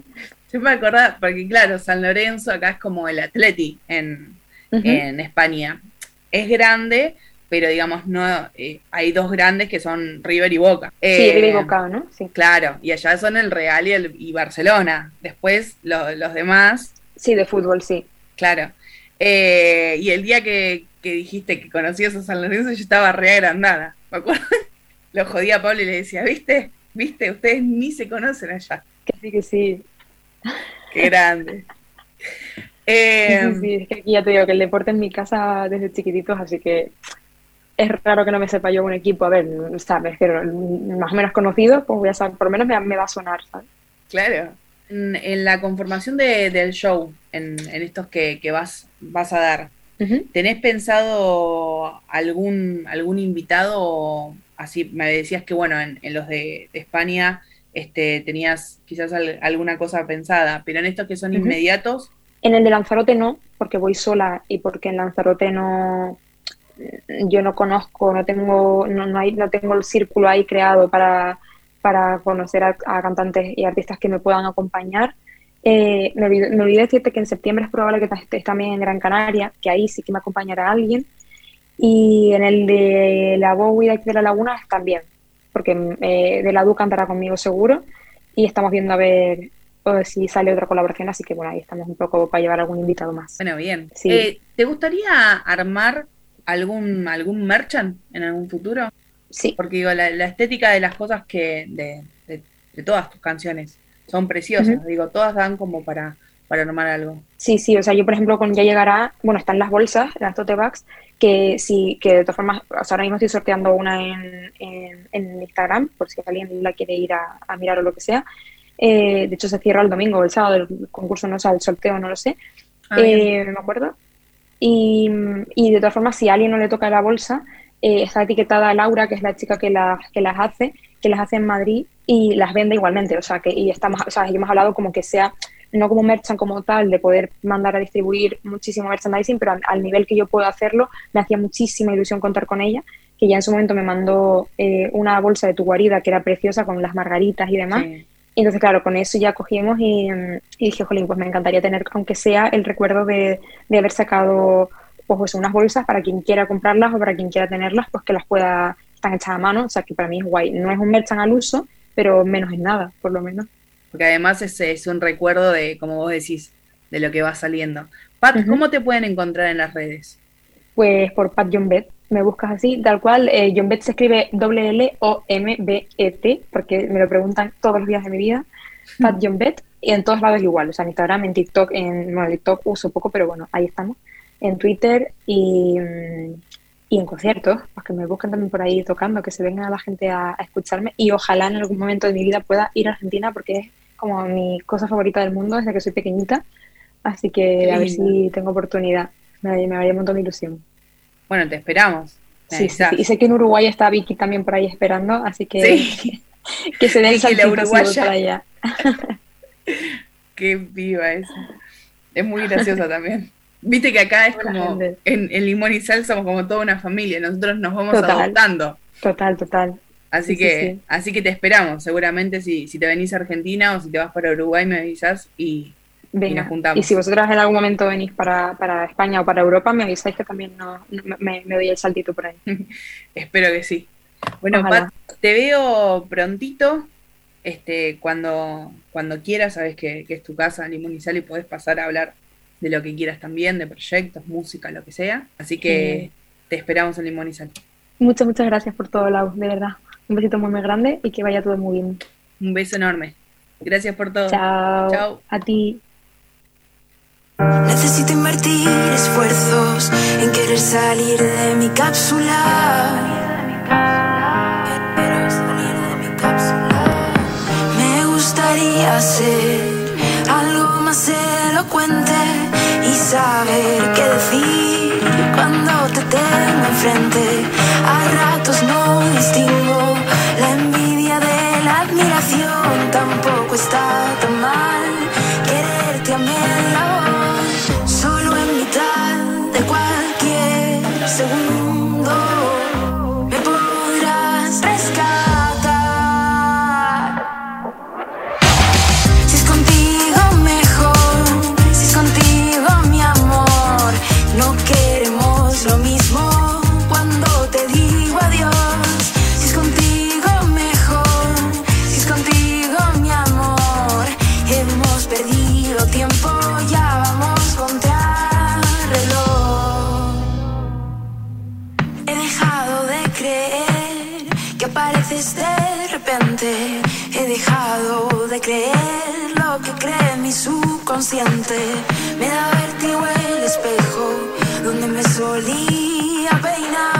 Yo me acordaba, porque claro, San Lorenzo acá es como el Atleti en, en España. Es grande, pero digamos, no eh, hay dos grandes que son River y Boca. Sí, Eh, River y Boca, ¿no? Sí. Claro, y allá son el Real y, el, y Barcelona. Después lo- los demás, Sí, de fútbol, sí. claro. Eh, y el día que, que dijiste que conocías a San Lorenzo, yo estaba re agrandada. Me acuerdo. Lo jodía a Pablo y le decía, ¿viste? ¿Viste? Ustedes ni se conocen allá. Que sí, que sí. Qué grande. Sí, Eh, sí, sí, es que aquí ya te digo que el deporte en mi casa desde chiquititos, así que es raro que no me sepa yo un equipo. A ver, sabes, pero más o menos conocido, pues voy a saber, por lo menos me, me va a sonar, ¿sabes? Claro. En, en la conformación de- del show, en, en estos que, que vas, vas a dar. ¿tenés pensado algún, algún invitado? Así me decías que, bueno, en, en los de, de España este, tenías quizás al- alguna cosa pensada, pero en estos que son inmediatos, En el de Lanzarote no, porque voy sola y porque en Lanzarote no yo no conozco, no tengo, no, no hay, no tengo el círculo ahí creado para, para conocer a, a cantantes y artistas que me puedan acompañar. Eh, me, olvidé, me olvidé decirte que en septiembre es probable que estés también en Gran Canaria, que ahí sí que me acompañará alguien. Y en el de la Bowie de la Laguna también, porque eh, de la Du cantará conmigo seguro y estamos viendo a ver eh, si sale otra colaboración, así que bueno, ahí estamos un poco para llevar algún invitado más. bueno, bien. Sí. Eh, ¿Te gustaría armar algún, algún merchant en algún futuro? Sí. Porque digo, la, la estética de las cosas que, de, de- de todas tus canciones son preciosas, Ujú. digo, todas dan como para, para armar algo. Sí, sí, o sea, yo por ejemplo con Ya Llegará, bueno, están las bolsas, las tote bags, que sí, que de todas formas, o sea, ahora mismo estoy sorteando una en, en, en Instagram, por si alguien la quiere ir a, a mirar o lo que sea. Eh, de hecho, se cierra el domingo o el sábado, el concurso no sé, el sorteo no lo sé, Ah. Eh, me acuerdo. Y, y de todas formas, si a alguien no le toca la bolsa, eh, está etiquetada Laura, que es la chica que las, que las hace, que las hace en Madrid y las vende igualmente. O sea, que y estamos, o sea, y hemos hablado como que sea, no como merchant como tal, de poder mandar a distribuir muchísimo merchandising, pero al, al nivel que yo puedo hacerlo, me hacía muchísima ilusión contar con ella, que ya en su momento me mandó eh, una bolsa de tu guarida que era preciosa con las margaritas y demás. Sí. Y entonces, claro, con eso ya cogimos y, mm, y dije, jolín, pues me encantaría tener, aunque sea el recuerdo de, de haber sacado pues, pues, unas bolsas para quien quiera comprarlas o para quien quiera tenerlas, pues que las pueda, están hechas a mano, o sea que para mí es guay. No es un merchant al uso, pero menos es nada, por lo menos. Porque además es, es un recuerdo de, como vos decís, de lo que va saliendo. Pat, ¿cómo te pueden encontrar en las redes? Pues por Pat John Bet, me buscas así, tal cual. Eh, John Bet se escribe W-L-O-M-B-E-T, E porque me lo preguntan todos los días de mi vida. Pat John Bet, y en todos lados igual, o sea, en Instagram, en TikTok, en, bueno, TikTok uso poco, pero bueno, ahí estamos. En Twitter y, mm, y en conciertos, pues que me busquen también por ahí tocando, que se venga la gente a, a escucharme y ojalá en algún momento de mi vida pueda ir a Argentina porque es como mi cosa favorita del mundo desde que soy pequeñita. Así que a ver si tengo oportunidad. Me, me haría un montón de ilusión. Bueno, te esperamos. Sí, sí. Y sé que en Uruguay está Vicky también por ahí esperando, así que Sí. que se den voy uruguaya. para allá. Qué viva esa. Es muy graciosa también. Viste que acá es Buena como, gente. en, en Limón y Sal somos como toda una familia, nosotros nos vamos Total. adoptando. Total, total. Así Sí, sí, que, sí. así que te esperamos. Seguramente si, si te venís a Argentina o si te vas para Uruguay me avisas y, y nos juntamos. Y si vosotras en algún momento venís para, para España o para Europa, me avisáis que también no, no- me, me doy el saltito por ahí. Espero que sí. Bueno. Pat, te veo prontito. Este, cuando, cuando quieras, sabes que, que es tu casa, Limón y Sal, y podés pasar a hablar de lo que quieras también, de proyectos, música, lo que sea. Así que te esperamos en Limón y Sal. Muchas, muchas gracias por todo, Lau, de verdad. Un besito muy, muy grande y que vaya todo muy bien. Un beso enorme. Gracias por todo. Chao. Chao. A ti. Necesito invertir esfuerzos en querer salir de mi cápsula. Quiero salir de mi cápsula. Me gustaría ser algo más elocuente y saber qué decir cuando te tengo enfrente. A ratos no subconsciente. Me da vértigo el espejo donde me solía peinar.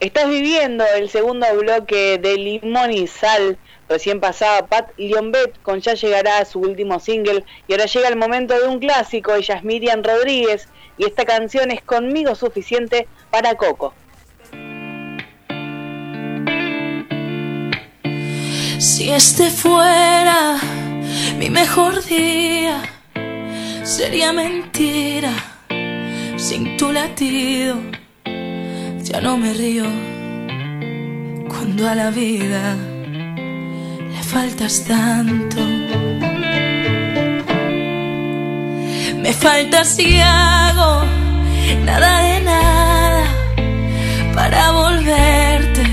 Estás viviendo el segundo bloque de Limón y Sal. Recién pasaba Pat Liombet con Ya llegará su último single. Y ahora llega el momento de un clásico. Ella es Rodríguez. Y esta canción es Conmigo Suficiente para Coco. Si este fuera mi mejor día, sería mentira. Sin tu latido, ya no me río. Cuando a la vida le faltas tanto, me faltas y hago nada de nada para volverte.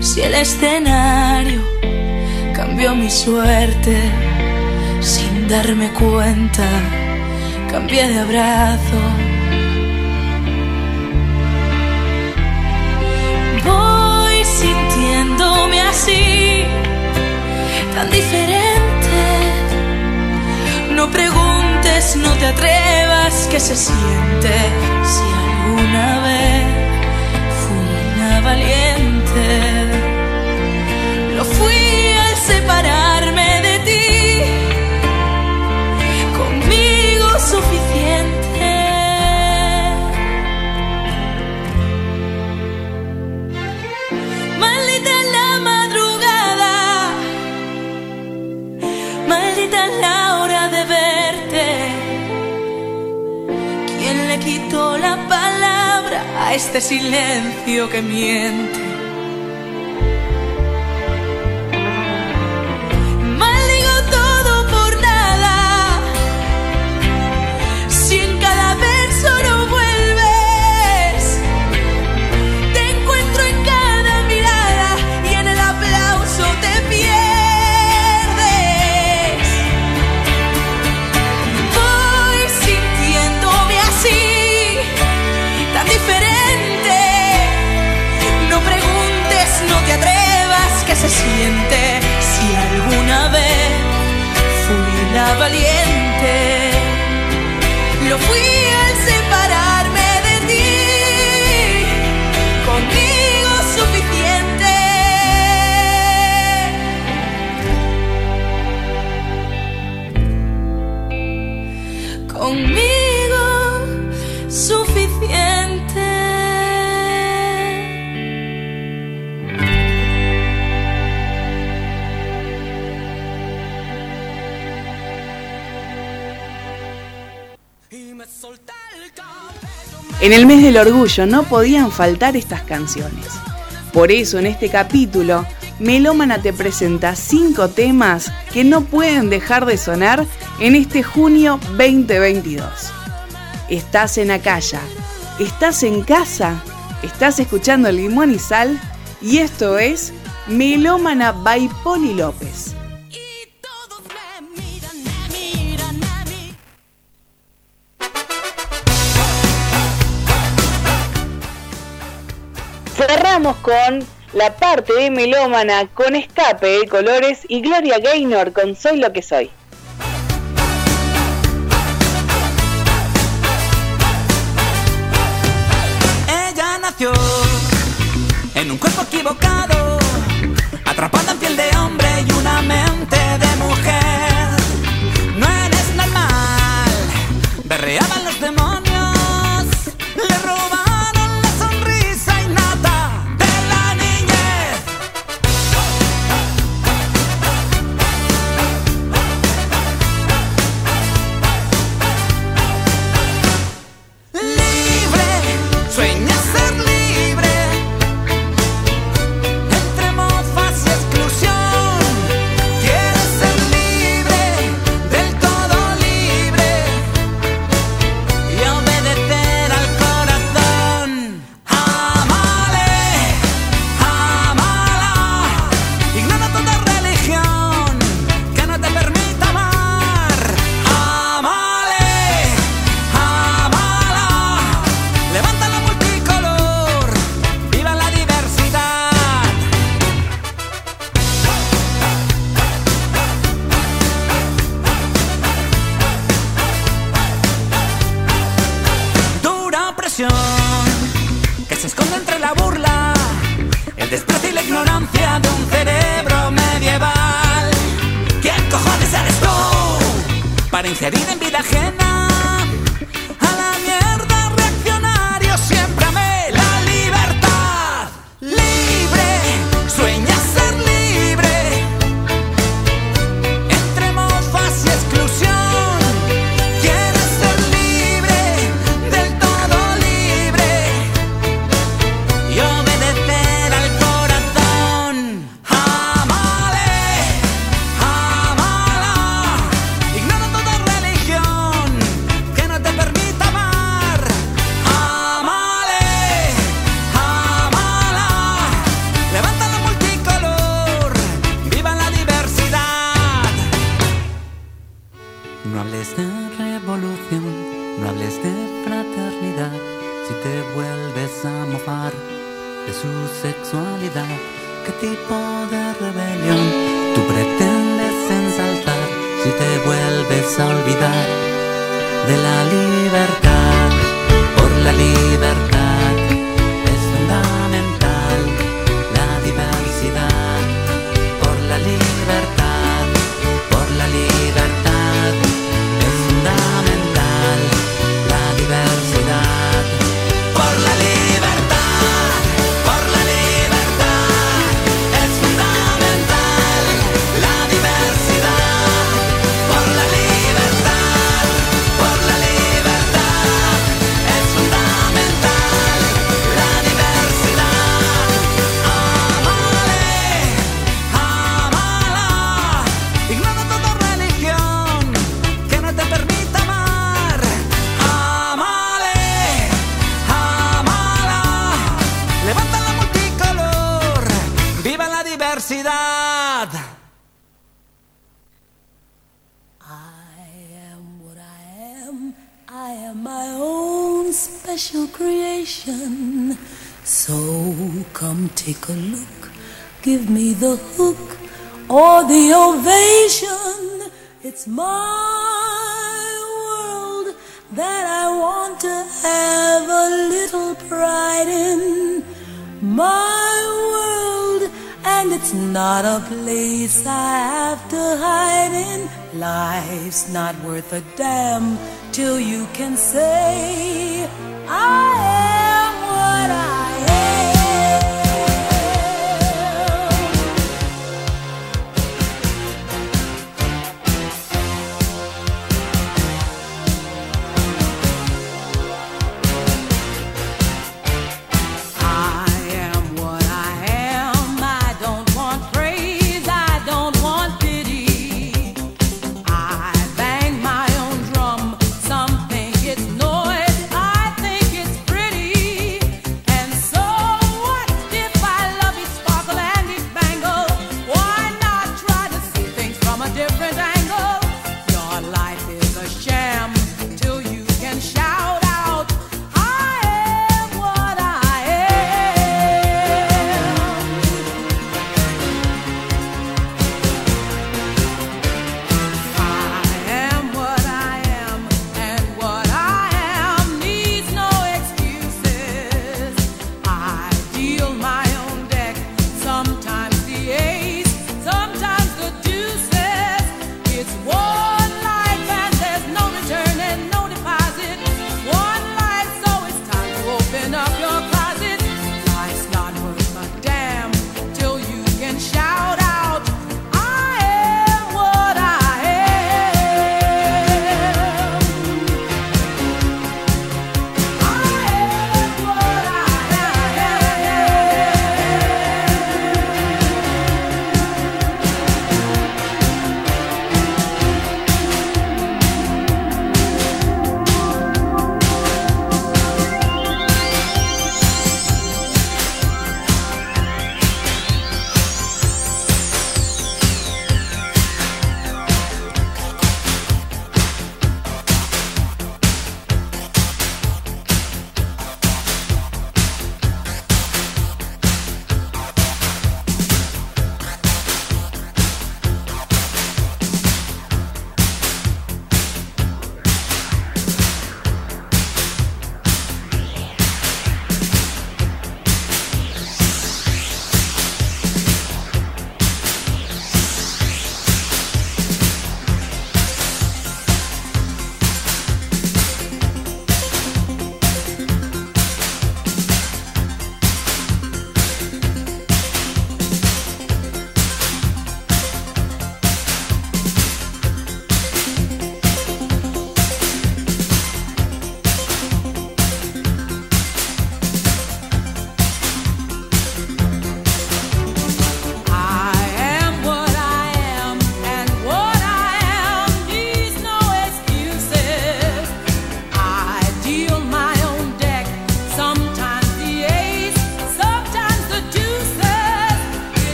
Si el escenario cambió mi suerte sin darme cuenta, cambié de abrazo. Tan diferente. No preguntes, no te atrevas, que se siente si alguna vez fui una valiente. Lo fui al separarme este silencio que miente? En el mes del orgullo no podían faltar estas canciones. Por eso en este capítulo, Melómana te presenta cinco temas que no pueden dejar de sonar en este junio 2022. Estás en Acaya, estás en casa, estás escuchando Limón y Sal y esto es Melómana by Poli López. Con la parte de Melómana con Escape de Colores y Gloria Gaynor con Soy lo que soy. Ella nació en un cuerpo equivocado,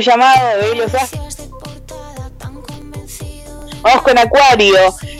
Llamado de. Vamos con Acuario.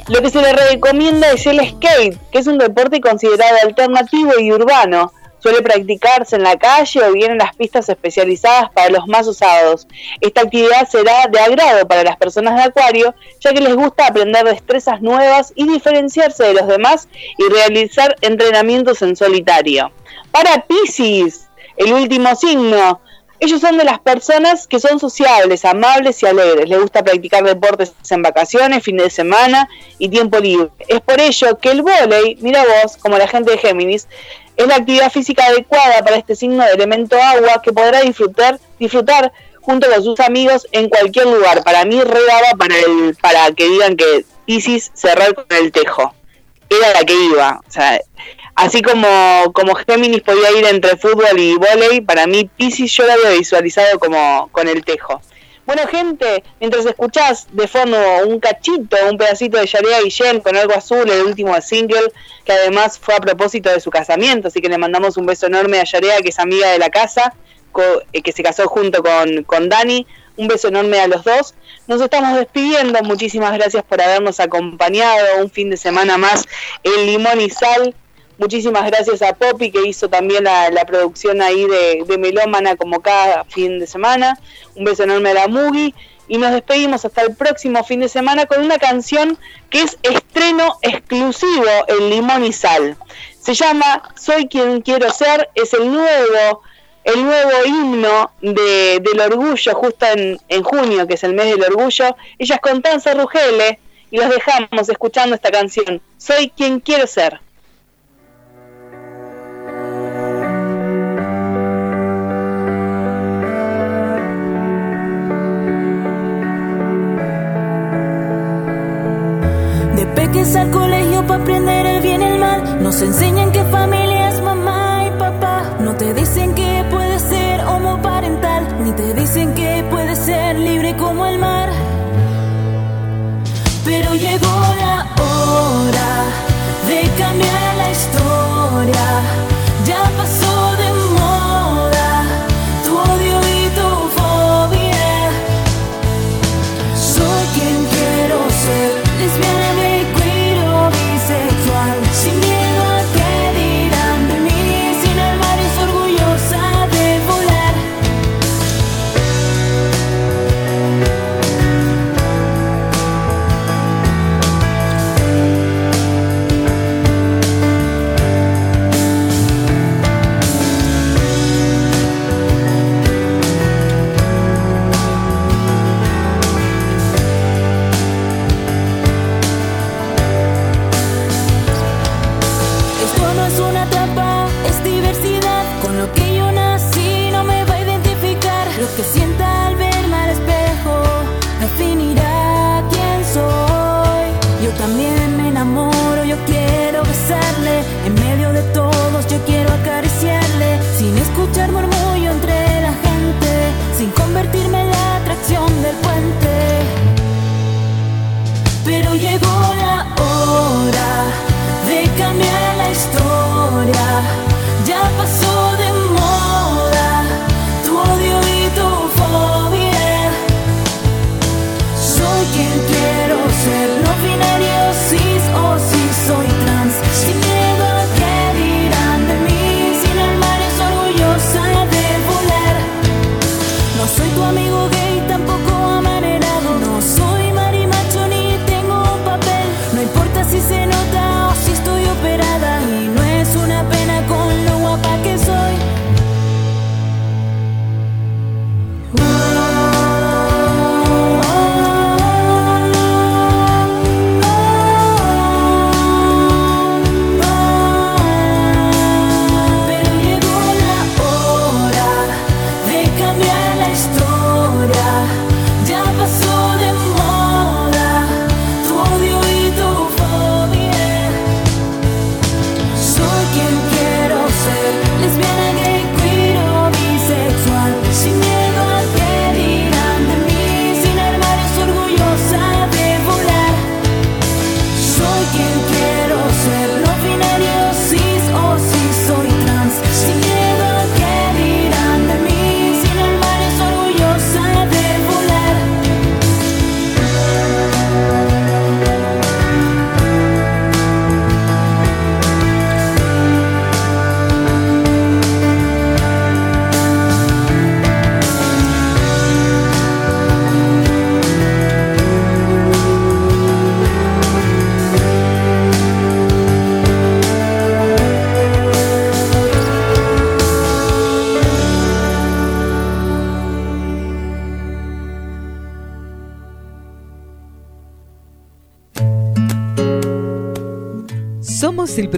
Lo que se le recomienda es el skate, que es un deporte considerado alternativo y urbano. Suele practicarse en la calle o bien en las pistas especializadas para los más usados. Esta actividad será de agrado para las personas de Acuario, ya que les gusta aprender destrezas nuevas y diferenciarse de los demás y realizar entrenamientos en solitario. Para Pisces, el último signo, ellos son de las personas que son sociables, amables y alegres. Les gusta practicar deportes en vacaciones, fin de semana y tiempo libre. Es por ello que el vóley, mira vos, como la gente de Géminis, es la actividad física adecuada para este signo de elemento agua que podrá disfrutar, disfrutar junto con sus amigos en cualquier lugar. Para mí regaba para el, para que digan que Pisces cerrar con el tejo. Era la que iba. O sea, así como, como Géminis podía ir entre fútbol y vóley, para mí Pisces yo lo había visualizado como con el tejo. Bueno, gente, mientras escuchás de fondo un cachito, un pedacito de Yarea Guillén con algo azul, el último single, que además fue a propósito de su casamiento, así que le mandamos un beso enorme a Yarea, que es amiga de la casa, eh, que se casó junto con, con Dani. Un beso enorme a los dos. Nos estamos despidiendo. Muchísimas gracias por habernos acompañado un fin de semana más en Limón y Sal. Muchísimas gracias a Poppy que hizo también la, producción ahí de, de Melómana como cada fin de semana. Un beso enorme a la Mugi. Y nos despedimos hasta el próximo fin de semana con una canción que es estreno exclusivo en Limón y Sal. Se llama Soy quien quiero ser. Es el nuevo, el nuevo himno de, del orgullo justo en, en junio, que es el mes del orgullo. Ella es Constanza Rugele y los dejamos escuchando esta canción. Soy quien quiero ser. De peques al colegio para aprender el bien y el mal. Nos enseñan que familia es mamá y papá. No te dicen que te dicen que puedes ser libre como el mar. Pero llegó la hora de cambiar la historia. Ya pasó de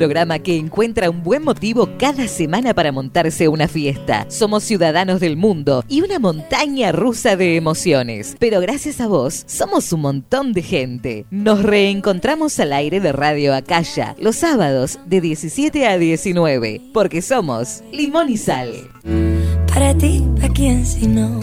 programa que encuentra un buen motivo cada semana para montarse una fiesta. Somos ciudadanos del mundo y una montaña rusa de emociones. Pero gracias a vos, somos un montón de gente. Nos reencontramos al aire de Radio Acaya los sábados de 17 a 19, porque somos Limón y Sal. Para ti, ¿a quién si no?